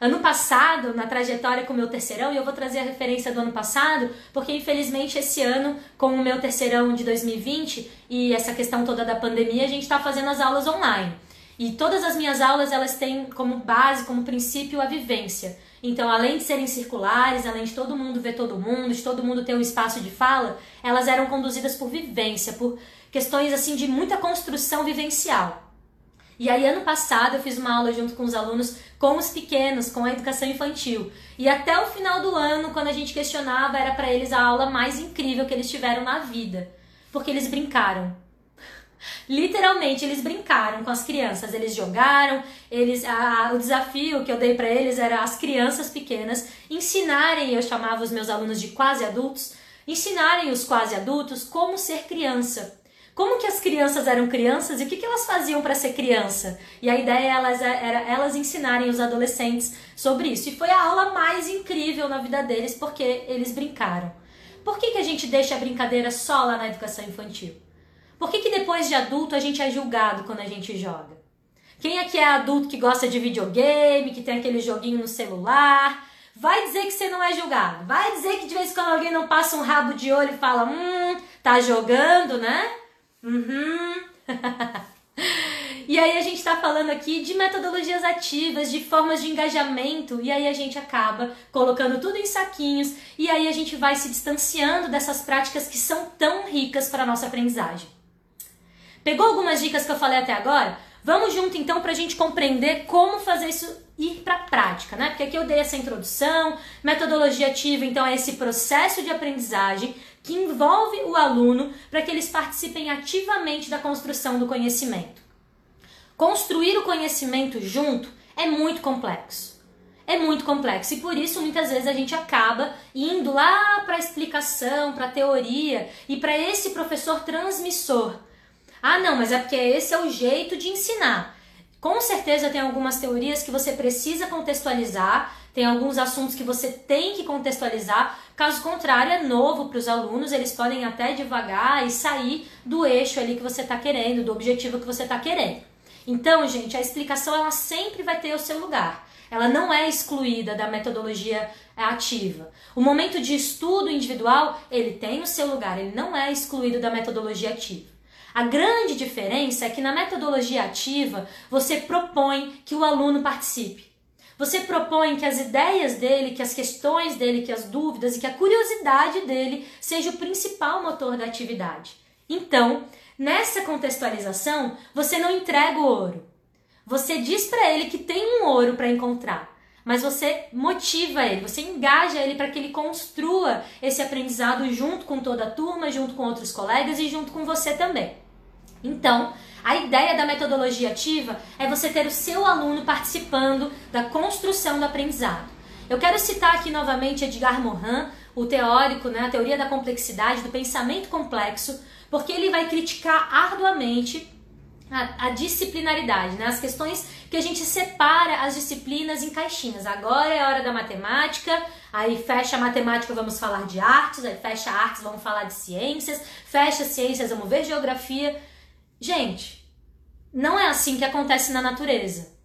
Ano passado, na trajetória com o meu terceirão, e eu vou trazer a referência do ano passado, porque infelizmente esse ano, com o meu terceirão de 2020 e essa questão toda da pandemia, a gente está fazendo as aulas online. E todas as minhas aulas elas têm como base, como princípio a vivência. Então, além de serem circulares, além de todo mundo ver todo mundo, de todo mundo ter um espaço de fala, elas eram conduzidas por vivência, por questões assim de muita construção vivencial. E aí, ano passado, eu fiz uma aula junto com os alunos, com os pequenos, com a educação infantil. E até o final do ano, quando a gente questionava, era para eles a aula mais incrível que eles tiveram na vida. Porque eles brincaram. Literalmente, eles brincaram com as crianças, eles jogaram, eles a, o desafio que eu dei para eles era as crianças pequenas ensinarem, eu chamava os meus alunos de quase adultos, ensinarem os quase adultos como ser criança. Como que as crianças eram crianças e o que, que elas faziam para ser criança? E a ideia elas, era elas ensinarem os adolescentes sobre isso. E foi a aula mais incrível na vida deles porque eles brincaram. Por que, que a gente deixa a brincadeira só lá na educação infantil? Por que, que depois de adulto a gente é julgado quando a gente joga? Quem aqui é adulto que gosta de videogame, que tem aquele joguinho no celular? Vai dizer que você não é julgado. Vai dizer que de vez em quando alguém não passa um rabo de olho e fala, hum, tá jogando, né? Uhum. e aí a gente tá falando aqui de metodologias ativas, de formas de engajamento, e aí a gente acaba colocando tudo em saquinhos, e aí a gente vai se distanciando dessas práticas que são tão ricas para nossa aprendizagem. Pegou algumas dicas que eu falei até agora? Vamos junto então para a gente compreender como fazer isso ir para a prática, né? Porque aqui eu dei essa introdução, metodologia ativa, então é esse processo de aprendizagem que envolve o aluno para que eles participem ativamente da construção do conhecimento. Construir o conhecimento junto é muito complexo. É muito complexo e por isso muitas vezes a gente acaba indo lá para a explicação, para a teoria e para esse professor transmissor ah, não, mas é porque esse é o jeito de ensinar. Com certeza tem algumas teorias que você precisa contextualizar, tem alguns assuntos que você tem que contextualizar. Caso contrário, é novo para os alunos, eles podem até devagar e sair do eixo ali que você está querendo, do objetivo que você está querendo. Então, gente, a explicação ela sempre vai ter o seu lugar. Ela não é excluída da metodologia ativa. O momento de estudo individual, ele tem o seu lugar, ele não é excluído da metodologia ativa. A grande diferença é que na metodologia ativa você propõe que o aluno participe. Você propõe que as ideias dele, que as questões dele, que as dúvidas e que a curiosidade dele seja o principal motor da atividade. Então, nessa contextualização, você não entrega o ouro. Você diz para ele que tem um ouro para encontrar, mas você motiva ele, você engaja ele para que ele construa esse aprendizado junto com toda a turma, junto com outros colegas e junto com você também. Então, a ideia da metodologia ativa é você ter o seu aluno participando da construção do aprendizado. Eu quero citar aqui novamente Edgar Morin, o teórico, né, a teoria da complexidade, do pensamento complexo, porque ele vai criticar arduamente a, a, disciplinaridade, né? as questões que a gente separa as disciplinas em caixinhas. Agora é a hora da matemática, aí fecha a matemática, vamos falar de artes, aí fecha artes, vamos falar de ciências, fecha ciências, vamos ver geografia. Gente, não é assim que acontece na natureza.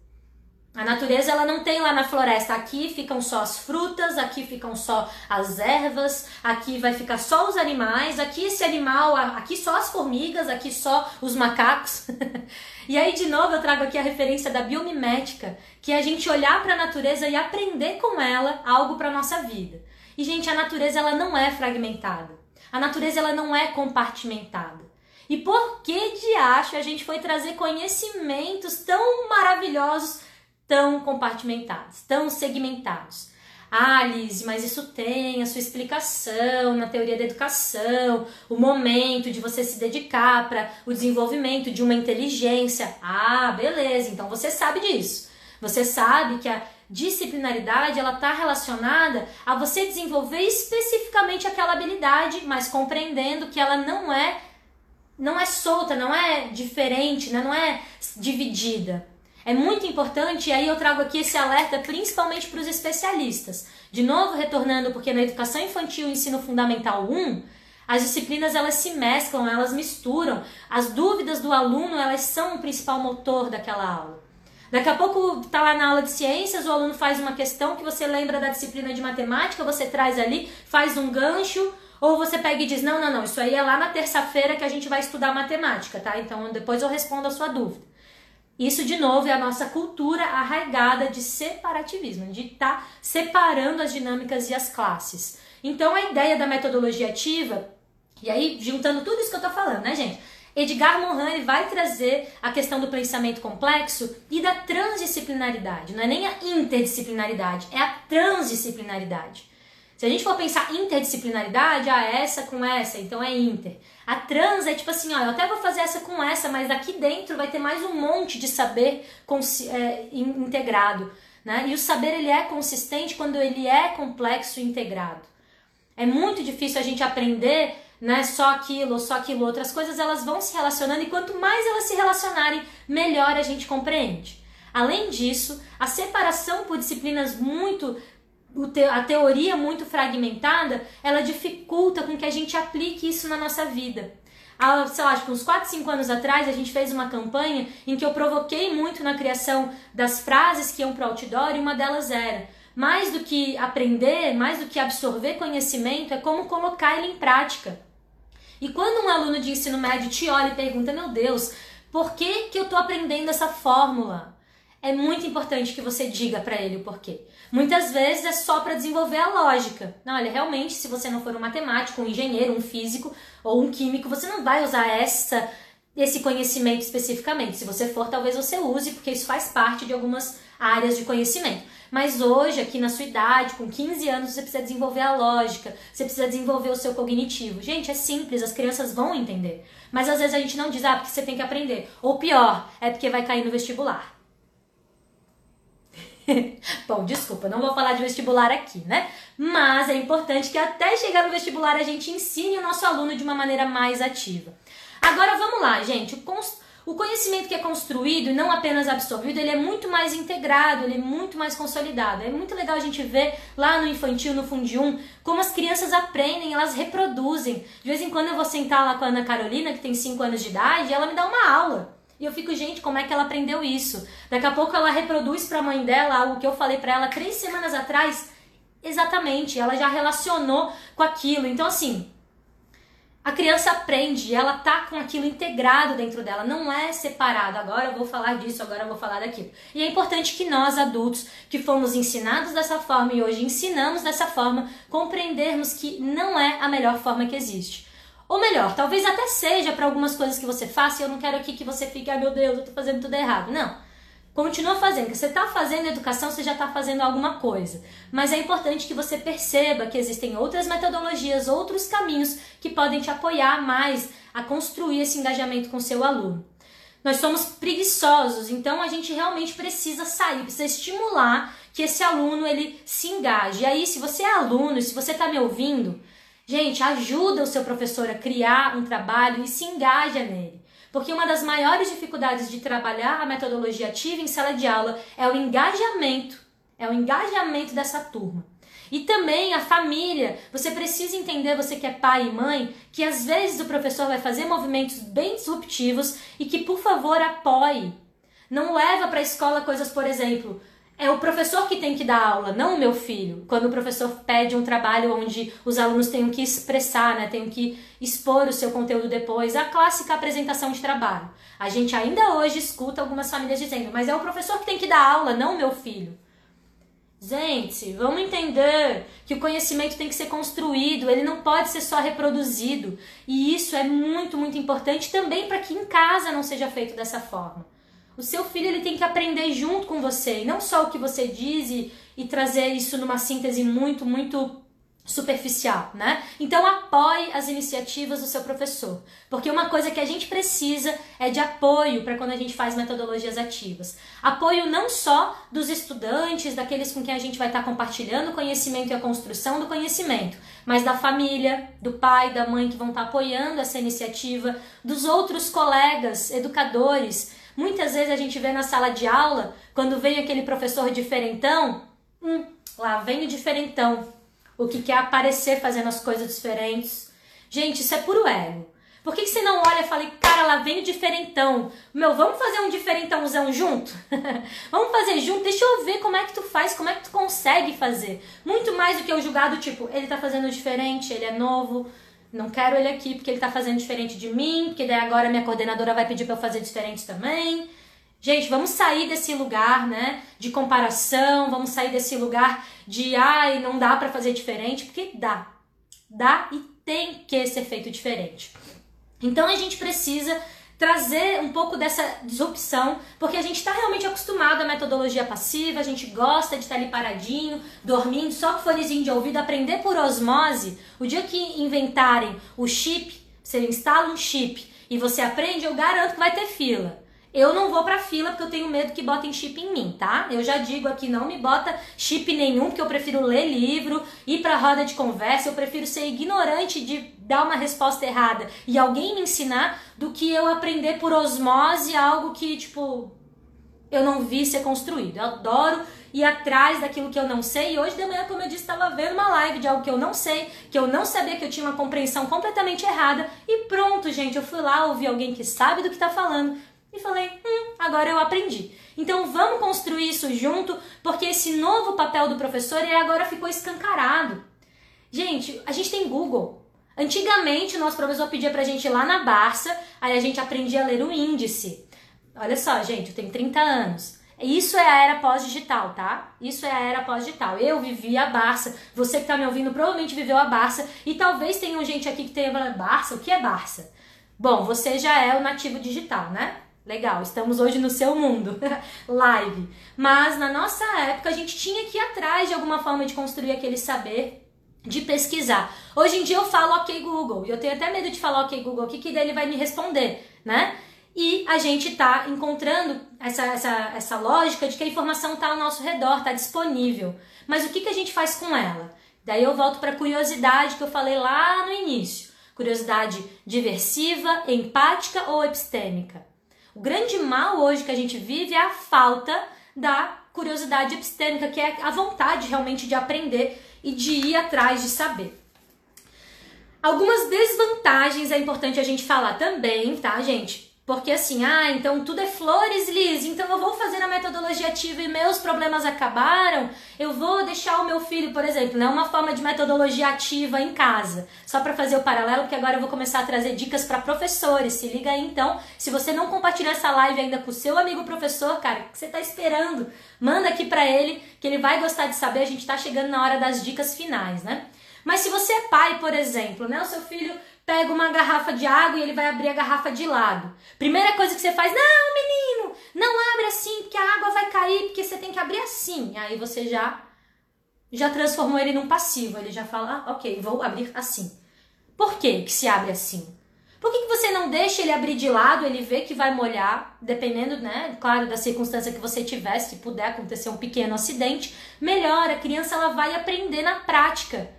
A natureza ela não tem lá na floresta, aqui ficam só as frutas, aqui ficam só as ervas, aqui vai ficar só os animais, aqui esse animal, aqui só as formigas, aqui só os macacos. e aí de novo eu trago aqui a referência da biomimética, que é a gente olhar para a natureza e aprender com ela algo para nossa vida. E gente, a natureza ela não é fragmentada. A natureza ela não é compartimentada. E por que de acho a gente foi trazer conhecimentos tão maravilhosos, tão compartimentados, tão segmentados? Ah, Liz, mas isso tem a sua explicação na teoria da educação, o momento de você se dedicar para o desenvolvimento de uma inteligência. Ah, beleza, então você sabe disso. Você sabe que a disciplinaridade ela está relacionada a você desenvolver especificamente aquela habilidade, mas compreendendo que ela não é não é solta, não é diferente, né? não é dividida. É muito importante, e aí eu trago aqui esse alerta principalmente para os especialistas. De novo, retornando, porque na educação infantil ensino fundamental 1, as disciplinas elas se mesclam, elas misturam. As dúvidas do aluno, elas são o principal motor daquela aula. Daqui a pouco tá lá na aula de ciências, o aluno faz uma questão que você lembra da disciplina de matemática, você traz ali, faz um gancho, ou você pega e diz: não, não, não, isso aí é lá na terça-feira que a gente vai estudar matemática, tá? Então depois eu respondo a sua dúvida. Isso, de novo, é a nossa cultura arraigada de separativismo, de estar tá separando as dinâmicas e as classes. Então, a ideia da metodologia ativa, e aí juntando tudo isso que eu tô falando, né, gente? Edgar Morin vai trazer a questão do pensamento complexo e da transdisciplinaridade. Não é nem a interdisciplinaridade, é a transdisciplinaridade. Se a gente for pensar interdisciplinaridade, ah, essa com essa, então é inter. A trans é tipo assim, ó, eu até vou fazer essa com essa, mas aqui dentro vai ter mais um monte de saber é, integrado. Né? E o saber ele é consistente quando ele é complexo e integrado. É muito difícil a gente aprender né, só aquilo só aquilo. Outras coisas elas vão se relacionando e quanto mais elas se relacionarem, melhor a gente compreende. Além disso, a separação por disciplinas muito a teoria muito fragmentada, ela dificulta com que a gente aplique isso na nossa vida. Há, sei lá, acho que uns 4, 5 anos atrás, a gente fez uma campanha em que eu provoquei muito na criação das frases que iam para o outdoor e uma delas era mais do que aprender, mais do que absorver conhecimento, é como colocar ele em prática. E quando um aluno de ensino médio te olha e pergunta, meu Deus, por que, que eu estou aprendendo essa fórmula? É muito importante que você diga para ele o porquê. Muitas vezes é só para desenvolver a lógica. Não, olha, realmente, se você não for um matemático, um engenheiro, um físico ou um químico, você não vai usar essa esse conhecimento especificamente. Se você for, talvez você use, porque isso faz parte de algumas áreas de conhecimento. Mas hoje, aqui na sua idade, com 15 anos, você precisa desenvolver a lógica, você precisa desenvolver o seu cognitivo. Gente, é simples, as crianças vão entender. Mas às vezes a gente não diz, ah, porque você tem que aprender. Ou pior, é porque vai cair no vestibular. Bom, desculpa, não vou falar de vestibular aqui, né? Mas é importante que até chegar no vestibular a gente ensine o nosso aluno de uma maneira mais ativa. Agora vamos lá, gente. O conhecimento que é construído não apenas absorvido, ele é muito mais integrado, ele é muito mais consolidado. É muito legal a gente ver lá no infantil, no Fundium, como as crianças aprendem, elas reproduzem. De vez em quando eu vou sentar lá com a Ana Carolina, que tem 5 anos de idade, e ela me dá uma aula. E eu fico, gente, como é que ela aprendeu isso? Daqui a pouco ela reproduz para a mãe dela algo que eu falei para ela três semanas atrás. Exatamente, ela já relacionou com aquilo. Então, assim, a criança aprende, ela tá com aquilo integrado dentro dela, não é separado. Agora eu vou falar disso, agora eu vou falar daquilo. E é importante que nós, adultos, que fomos ensinados dessa forma e hoje ensinamos dessa forma, compreendermos que não é a melhor forma que existe. Ou melhor, talvez até seja para algumas coisas que você faça, e eu não quero aqui que você fique, ai ah, meu Deus, eu tô fazendo tudo errado. Não. Continua fazendo. Que você está fazendo educação, você já está fazendo alguma coisa. Mas é importante que você perceba que existem outras metodologias, outros caminhos que podem te apoiar mais a construir esse engajamento com seu aluno. Nós somos preguiçosos, então a gente realmente precisa sair, precisa estimular que esse aluno ele se engaje. E aí, se você é aluno, se você está me ouvindo, Gente, ajuda o seu professor a criar um trabalho e se engaja nele. Porque uma das maiores dificuldades de trabalhar a metodologia ativa em sala de aula é o engajamento, é o engajamento dessa turma. E também a família. Você precisa entender, você que é pai e mãe, que às vezes o professor vai fazer movimentos bem disruptivos e que, por favor, apoie. Não leva para a escola coisas, por exemplo, é o professor que tem que dar aula, não o meu filho. Quando o professor pede um trabalho onde os alunos tenham que expressar, né, tenham que expor o seu conteúdo depois, a clássica apresentação de trabalho. A gente ainda hoje escuta algumas famílias dizendo, mas é o professor que tem que dar aula, não o meu filho. Gente, vamos entender que o conhecimento tem que ser construído, ele não pode ser só reproduzido. E isso é muito, muito importante também para que em casa não seja feito dessa forma. O seu filho ele tem que aprender junto com você, e não só o que você diz e, e trazer isso numa síntese muito, muito superficial, né? Então apoie as iniciativas do seu professor, porque uma coisa que a gente precisa é de apoio para quando a gente faz metodologias ativas. Apoio não só dos estudantes, daqueles com quem a gente vai estar compartilhando o conhecimento e a construção do conhecimento, mas da família, do pai, da mãe que vão estar apoiando essa iniciativa, dos outros colegas, educadores, Muitas vezes a gente vê na sala de aula, quando vem aquele professor diferentão, hum, lá vem o diferentão, o que quer aparecer fazendo as coisas diferentes. Gente, isso é puro ego. Por que, que você não olha e fala, cara, lá vem o diferentão? Meu, vamos fazer um diferentãozão junto? vamos fazer junto? Deixa eu ver como é que tu faz, como é que tu consegue fazer. Muito mais do que o julgado, tipo, ele tá fazendo diferente, ele é novo, não quero ele aqui porque ele tá fazendo diferente de mim, porque daí agora minha coordenadora vai pedir para eu fazer diferente também. Gente, vamos sair desse lugar, né, de comparação, vamos sair desse lugar de ai, não dá para fazer diferente, porque dá. Dá e tem que ser feito diferente. Então a gente precisa trazer um pouco dessa disrupção, porque a gente está realmente acostumado à metodologia passiva, a gente gosta de estar ali paradinho, dormindo, só com fonezinho de ouvido, aprender por osmose. O dia que inventarem o chip, você instala um chip e você aprende, eu garanto que vai ter fila. Eu não vou pra fila porque eu tenho medo que botem chip em mim, tá? Eu já digo aqui, não me bota chip nenhum, porque eu prefiro ler livro, ir pra roda de conversa, eu prefiro ser ignorante de dar uma resposta errada e alguém me ensinar do que eu aprender por osmose algo que, tipo, eu não vi ser construído. Eu adoro ir atrás daquilo que eu não sei. E hoje de manhã, como eu disse, estava vendo uma live de algo que eu não sei, que eu não sabia que eu tinha uma compreensão completamente errada. E pronto, gente, eu fui lá ouvir alguém que sabe do que está falando e falei, hum, agora eu aprendi. Então vamos construir isso junto, porque esse novo papel do professor ele agora ficou escancarado. Gente, a gente tem Google. Antigamente, o nosso professor pedia pra gente ir lá na Barça, aí a gente aprendia a ler o índice. Olha só, gente, eu tenho 30 anos. Isso é a era pós-digital, tá? Isso é a era pós-digital. Eu vivi a Barça, você que tá me ouvindo provavelmente viveu a Barça, e talvez tenha gente aqui que tenha Barça. O que é Barça? Bom, você já é o nativo digital, né? Legal, estamos hoje no seu mundo, live. Mas na nossa época a gente tinha que ir atrás de alguma forma de construir aquele saber, de pesquisar. Hoje em dia eu falo ok Google, e eu tenho até medo de falar ok Google, o que, que ele vai me responder, né? E a gente está encontrando essa, essa, essa lógica de que a informação está ao nosso redor, está disponível. Mas o que, que a gente faz com ela? Daí eu volto para a curiosidade que eu falei lá no início. Curiosidade diversiva, empática ou epistêmica? O grande mal hoje que a gente vive é a falta da curiosidade epistêmica, que é a vontade realmente de aprender e de ir atrás de saber. Algumas desvantagens é importante a gente falar também, tá, gente? Porque assim, ah, então tudo é flores, Liz, então eu vou fazer a metodologia ativa e meus problemas acabaram, eu vou deixar o meu filho, por exemplo, né, uma forma de metodologia ativa em casa. Só para fazer o paralelo, porque agora eu vou começar a trazer dicas para professores. Se liga aí então, se você não compartilhar essa live ainda com o seu amigo professor, cara, o que você tá esperando? Manda aqui para ele, que ele vai gostar de saber, a gente tá chegando na hora das dicas finais, né? Mas se você é pai, por exemplo, né, o seu filho pega uma garrafa de água e ele vai abrir a garrafa de lado. Primeira coisa que você faz, não, menino, não abre assim, porque a água vai cair, porque você tem que abrir assim. Aí você já já transformou ele num passivo, ele já fala, ah, ok, vou abrir assim. Por que que se abre assim? Por que, que você não deixa ele abrir de lado, ele vê que vai molhar, dependendo, né, claro, da circunstância que você tiver, se puder acontecer um pequeno acidente, melhor, a criança ela vai aprender na prática.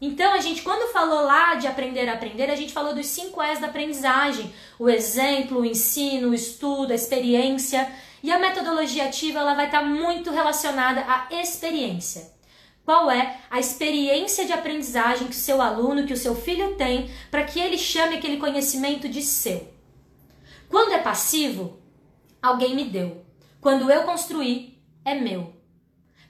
Então, a gente, quando falou lá de aprender a aprender, a gente falou dos cinco E's da aprendizagem: o exemplo, o ensino, o estudo, a experiência. E a metodologia ativa ela vai estar muito relacionada à experiência. Qual é a experiência de aprendizagem que o seu aluno, que o seu filho tem, para que ele chame aquele conhecimento de seu? Quando é passivo, alguém me deu. Quando eu construí, é meu.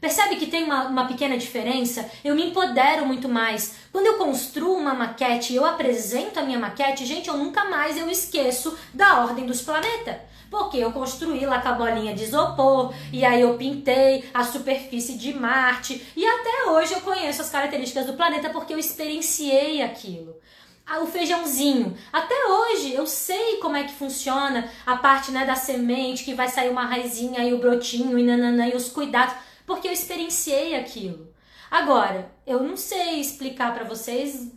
Percebe que tem uma, uma, pequena diferença? Eu me empodero muito mais. Quando eu construo uma maquete e eu apresento a minha maquete, gente, eu nunca mais eu esqueço da ordem dos planetas. Porque eu construí lá com a bolinha de isopor, e aí eu pintei a superfície de Marte, e até hoje eu conheço as características do planeta porque eu experienciei aquilo o feijãozinho. Até hoje eu sei como é que funciona a parte né, da semente, que vai sair uma raizinha e o brotinho e nananã, e os cuidados porque eu experienciei aquilo. Agora, eu não sei explicar para vocês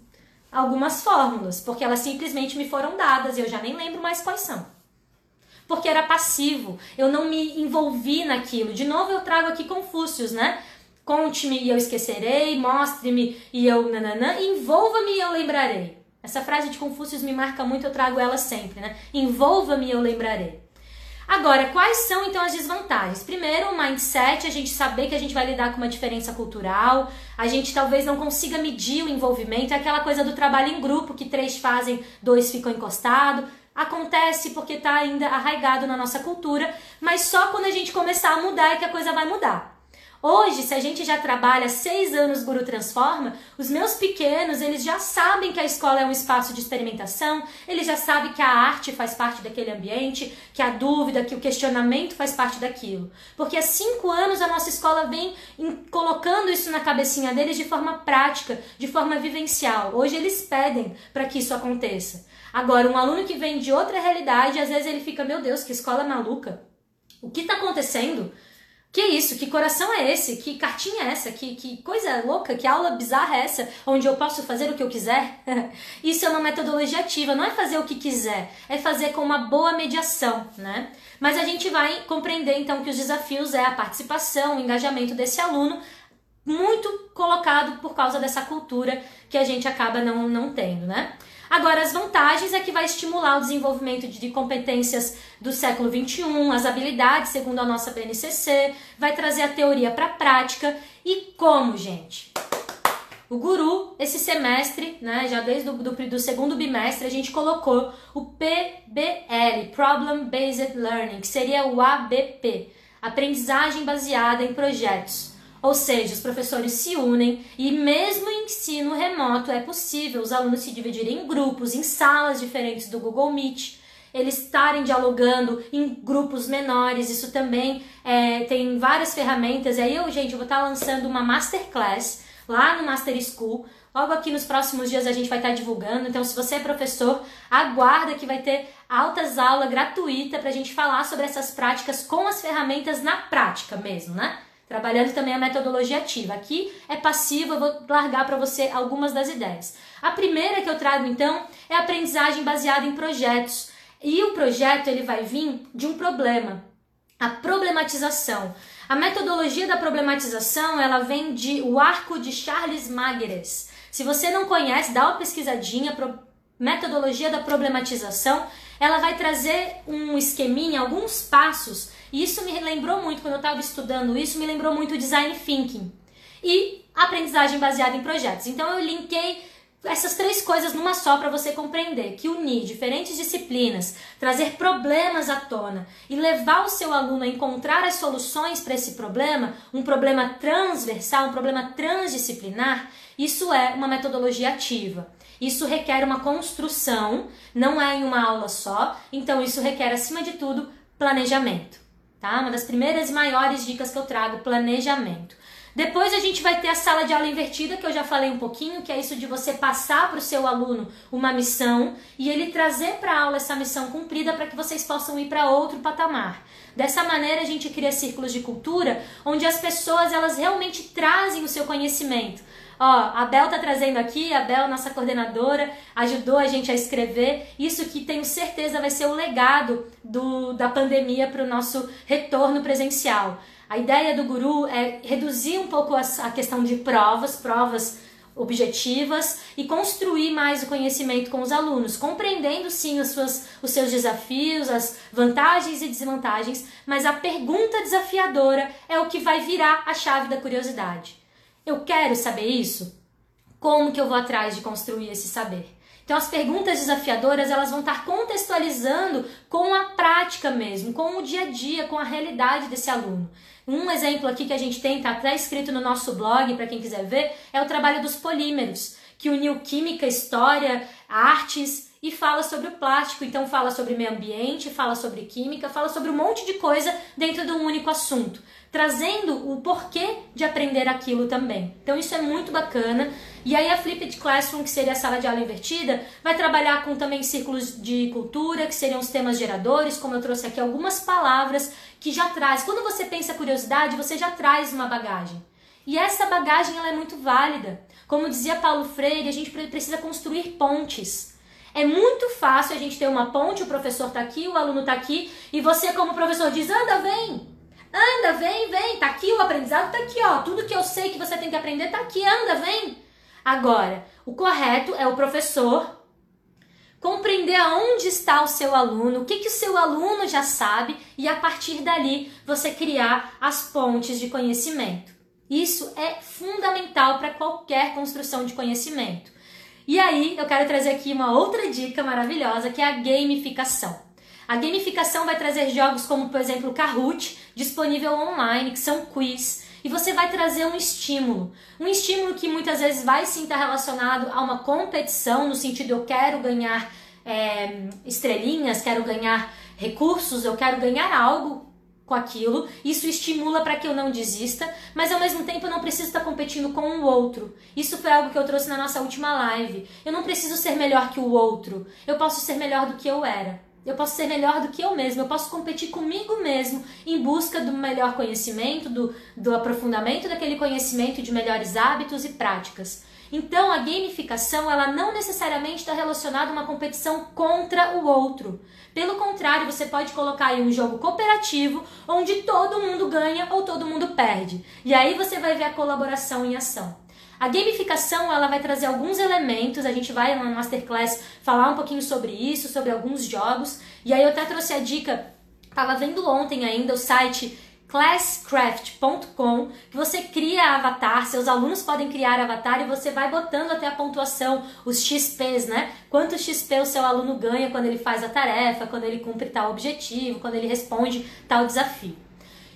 algumas fórmulas, porque elas simplesmente me foram dadas e eu já nem lembro mais quais são. Porque era passivo, eu não me envolvi naquilo. De novo, eu trago aqui Confúcios, né? Conte-me e eu esquecerei, mostre-me e eu nananã, envolva-me e eu lembrarei. Essa frase de Confúcios me marca muito, eu trago ela sempre, né? Envolva-me e eu lembrarei. Agora, quais são então as desvantagens? Primeiro, o mindset, a gente saber que a gente vai lidar com uma diferença cultural, a gente talvez não consiga medir o envolvimento, é aquela coisa do trabalho em grupo que três fazem, dois ficam encostados. Acontece porque está ainda arraigado na nossa cultura, mas só quando a gente começar a mudar é que a coisa vai mudar. Hoje, se a gente já trabalha seis anos Guru Transforma, os meus pequenos, eles já sabem que a escola é um espaço de experimentação, eles já sabem que a arte faz parte daquele ambiente, que a dúvida, que o questionamento faz parte daquilo. Porque há cinco anos a nossa escola vem colocando isso na cabecinha deles de forma prática, de forma vivencial. Hoje eles pedem para que isso aconteça. Agora, um aluno que vem de outra realidade, às vezes ele fica, meu Deus, que escola maluca. O que está acontecendo? Que isso? Que coração é esse? Que cartinha é essa? Que, que coisa louca? Que aula bizarra é essa? Onde eu posso fazer o que eu quiser? isso é uma metodologia ativa, não é fazer o que quiser, é fazer com uma boa mediação, né? Mas a gente vai compreender então que os desafios é a participação, o engajamento desse aluno, muito colocado por causa dessa cultura que a gente acaba não, não tendo, né? Agora, as vantagens é que vai estimular o desenvolvimento de competências do século XXI, as habilidades, segundo a nossa BNCC, vai trazer a teoria para a prática. E como, gente? O Guru, esse semestre, né, já desde o do, do, segundo bimestre, a gente colocou o PBL, Problem Based Learning, que seria o ABP, Aprendizagem Baseada em Projetos. Ou seja, os professores se unem e, mesmo em ensino remoto, é possível os alunos se dividirem em grupos, em salas diferentes do Google Meet, eles estarem dialogando em grupos menores. Isso também é, tem várias ferramentas. E aí, eu, gente, eu vou estar lançando uma masterclass lá no Master School. Logo aqui nos próximos dias a gente vai estar divulgando. Então, se você é professor, aguarda que vai ter altas aulas gratuita para a gente falar sobre essas práticas com as ferramentas na prática mesmo, né? Trabalhando também a metodologia ativa. Aqui é passiva, eu vou largar para você algumas das ideias. A primeira que eu trago então é a aprendizagem baseada em projetos. E o projeto ele vai vir de um problema, a problematização. A metodologia da problematização, ela vem de o arco de Charles Magres. Se você não conhece, dá uma pesquisadinha, metodologia da problematização, ela vai trazer um esqueminha, alguns passos isso me lembrou muito, quando eu estava estudando isso, me lembrou muito design thinking e aprendizagem baseada em projetos. Então eu linkei essas três coisas numa só para você compreender que unir diferentes disciplinas, trazer problemas à tona e levar o seu aluno a encontrar as soluções para esse problema, um problema transversal, um problema transdisciplinar, isso é uma metodologia ativa. Isso requer uma construção, não é em uma aula só, então isso requer acima de tudo planejamento tá? Uma das primeiras e maiores dicas que eu trago, planejamento. Depois a gente vai ter a sala de aula invertida, que eu já falei um pouquinho, que é isso de você passar para o seu aluno uma missão e ele trazer para a aula essa missão cumprida para que vocês possam ir para outro patamar. Dessa maneira a gente cria círculos de cultura onde as pessoas elas realmente trazem o seu conhecimento. Ó, a Bel tá trazendo aqui, a Bel, nossa coordenadora, ajudou a gente a escrever. Isso que tenho certeza vai ser o legado do, da pandemia para o nosso retorno presencial. A ideia do guru é reduzir um pouco a, a questão de provas, provas objetivas e construir mais o conhecimento com os alunos, compreendendo sim os, suas, os seus desafios, as vantagens e desvantagens, mas a pergunta desafiadora é o que vai virar a chave da curiosidade. Eu quero saber isso? Como que eu vou atrás de construir esse saber? Então as perguntas desafiadoras, elas vão estar contextualizando com a prática mesmo, com o dia a dia, com a realidade desse aluno. Um exemplo aqui que a gente tem, está até escrito no nosso blog, para quem quiser ver, é o trabalho dos polímeros, que uniu química, história, artes e fala sobre o plástico. Então fala sobre meio ambiente, fala sobre química, fala sobre um monte de coisa dentro de um único assunto trazendo o porquê de aprender aquilo também. Então isso é muito bacana. E aí a Flipped Classroom, que seria a sala de aula invertida, vai trabalhar com também círculos de cultura, que seriam os temas geradores, como eu trouxe aqui algumas palavras que já traz. Quando você pensa curiosidade, você já traz uma bagagem. E essa bagagem ela é muito válida. Como dizia Paulo Freire, a gente precisa construir pontes. É muito fácil a gente ter uma ponte, o professor está aqui, o aluno está aqui, e você, como professor, diz: anda, vem, Anda, vem, vem. Tá aqui o aprendizado, tá aqui, ó. Tudo que eu sei que você tem que aprender tá aqui. Anda, vem. Agora, o correto é o professor compreender aonde está o seu aluno, o que, que o seu aluno já sabe e a partir dali você criar as pontes de conhecimento. Isso é fundamental para qualquer construção de conhecimento. E aí, eu quero trazer aqui uma outra dica maravilhosa que é a gamificação. A gamificação vai trazer jogos como, por exemplo, Kahoot, disponível online, que são quiz. e você vai trazer um estímulo. Um estímulo que muitas vezes vai sim estar relacionado a uma competição, no sentido eu quero ganhar é, estrelinhas, quero ganhar recursos, eu quero ganhar algo com aquilo, isso estimula para que eu não desista, mas ao mesmo tempo eu não preciso estar competindo com o outro. Isso foi algo que eu trouxe na nossa última live. Eu não preciso ser melhor que o outro, eu posso ser melhor do que eu era. Eu posso ser melhor do que eu mesmo, eu posso competir comigo mesmo em busca do melhor conhecimento, do, do aprofundamento daquele conhecimento, de melhores hábitos e práticas. Então, a gamificação, ela não necessariamente está relacionada a uma competição contra o outro. Pelo contrário, você pode colocar aí um jogo cooperativo onde todo mundo ganha ou todo mundo perde. E aí você vai ver a colaboração em ação. A gamificação ela vai trazer alguns elementos, a gente vai na masterclass falar um pouquinho sobre isso, sobre alguns jogos. E aí eu até trouxe a dica, estava vendo ontem ainda o site classcraft.com, que você cria avatar, seus alunos podem criar avatar e você vai botando até a pontuação, os XPs, né? Quanto XP o seu aluno ganha quando ele faz a tarefa, quando ele cumpre tal objetivo, quando ele responde tal desafio.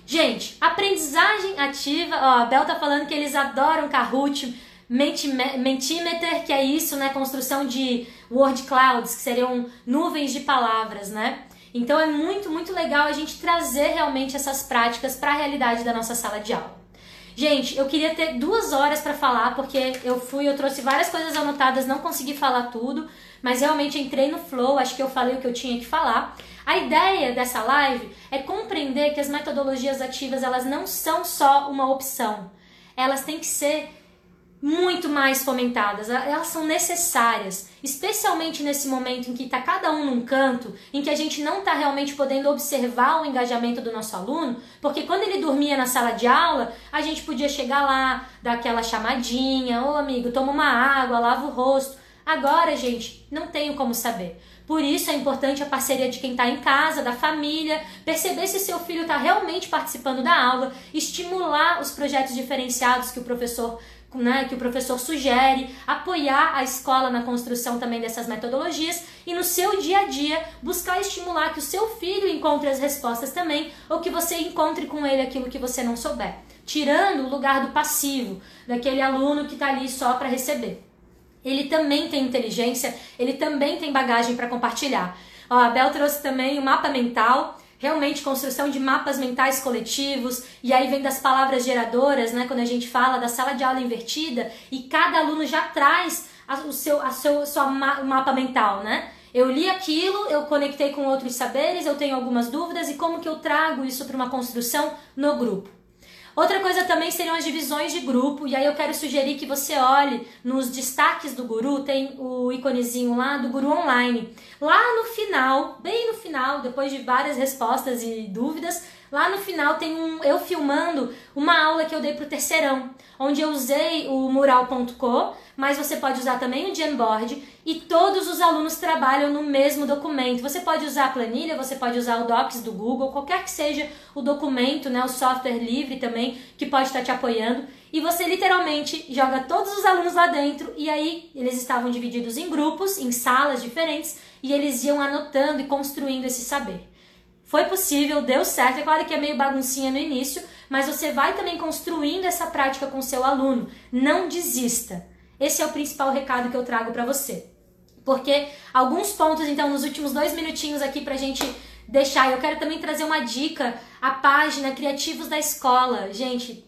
Gente, aprendizagem ativa, ó, a Bel tá falando que eles adoram Kahoot, Mentimeter, que é isso, né? Construção de word clouds, que seriam nuvens de palavras, né? Então é muito, muito legal a gente trazer realmente essas práticas para a realidade da nossa sala de aula. Gente, eu queria ter duas horas para falar, porque eu fui, eu trouxe várias coisas anotadas, não consegui falar tudo, mas realmente entrei no flow, acho que eu falei o que eu tinha que falar. A ideia dessa live é compreender que as metodologias ativas elas não são só uma opção, elas têm que ser muito mais fomentadas, elas são necessárias, especialmente nesse momento em que está cada um num canto, em que a gente não está realmente podendo observar o engajamento do nosso aluno, porque quando ele dormia na sala de aula, a gente podia chegar lá, dar aquela chamadinha, ô amigo, toma uma água, lava o rosto. Agora, gente, não tenho como saber. Por isso é importante a parceria de quem está em casa, da família, perceber se seu filho está realmente participando da aula, estimular os projetos diferenciados que o professor né, que o professor sugere, apoiar a escola na construção também dessas metodologias e no seu dia a dia buscar estimular que o seu filho encontre as respostas também ou que você encontre com ele aquilo que você não souber, tirando o lugar do passivo, daquele aluno que está ali só para receber. Ele também tem inteligência, ele também tem bagagem para compartilhar. Ó, a Bel trouxe também o mapa mental realmente construção de mapas mentais coletivos, e aí vem das palavras geradoras, né, quando a gente fala da sala de aula invertida, e cada aluno já traz a, o seu, a seu, sua ma, mapa mental, né? Eu li aquilo, eu conectei com outros saberes, eu tenho algumas dúvidas, e como que eu trago isso para uma construção no grupo? Outra coisa também seriam as divisões de grupo, e aí eu quero sugerir que você olhe nos destaques do Guru, tem o íconezinho lá do Guru Online. Lá no final, bem no final, depois de várias respostas e dúvidas, Lá no final tem um eu filmando uma aula que eu dei pro terceirão, onde eu usei o mural.co, mas você pode usar também o Jamboard e todos os alunos trabalham no mesmo documento. Você pode usar a planilha, você pode usar o Docs do Google, qualquer que seja o documento, né, o software livre também que pode estar te apoiando. E você literalmente joga todos os alunos lá dentro e aí eles estavam divididos em grupos, em salas diferentes e eles iam anotando e construindo esse saber. Foi possível, deu certo. É claro que é meio baguncinha no início, mas você vai também construindo essa prática com seu aluno. Não desista. Esse é o principal recado que eu trago para você. Porque alguns pontos, então, nos últimos dois minutinhos aqui pra gente deixar. Eu quero também trazer uma dica, a página Criativos da Escola. Gente,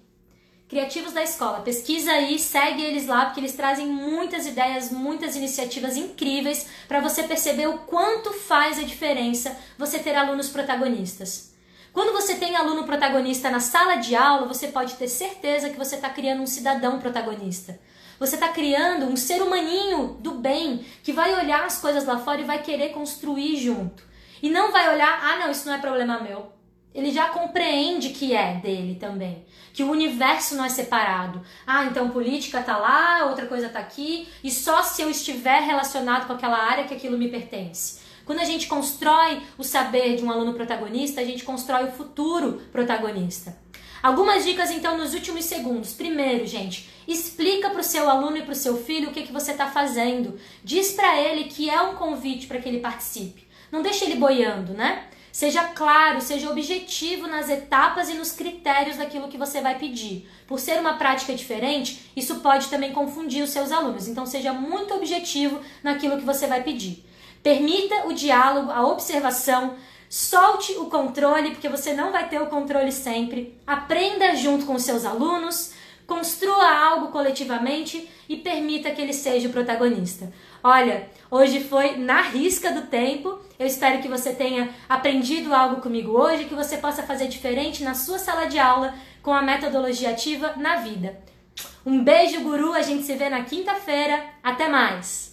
Criativos da Escola. Pesquisa aí, segue eles lá, porque eles trazem muitas ideias, muitas iniciativas incríveis para você perceber o quanto faz a diferença você ter alunos protagonistas. Quando você tem aluno protagonista na sala de aula, você pode ter certeza que você está criando um cidadão protagonista. Você está criando um ser humaninho do bem que vai olhar as coisas lá fora e vai querer construir junto. E não vai olhar, ah, não, isso não é problema meu. Ele já compreende que é dele também, que o universo não é separado. Ah, então política tá lá, outra coisa tá aqui, e só se eu estiver relacionado com aquela área que aquilo me pertence. Quando a gente constrói o saber de um aluno protagonista, a gente constrói o futuro protagonista. Algumas dicas então nos últimos segundos. Primeiro, gente, explica para o seu aluno e para o seu filho o que, que você está fazendo. Diz para ele que é um convite para que ele participe. Não deixe ele boiando, né? Seja claro, seja objetivo nas etapas e nos critérios daquilo que você vai pedir. Por ser uma prática diferente, isso pode também confundir os seus alunos. Então, seja muito objetivo naquilo que você vai pedir. Permita o diálogo, a observação, solte o controle, porque você não vai ter o controle sempre. Aprenda junto com os seus alunos, construa algo coletivamente e permita que ele seja o protagonista. Olha, hoje foi na risca do tempo. Eu espero que você tenha aprendido algo comigo hoje, que você possa fazer diferente na sua sala de aula com a metodologia ativa na vida. Um beijo, guru. A gente se vê na quinta-feira. Até mais!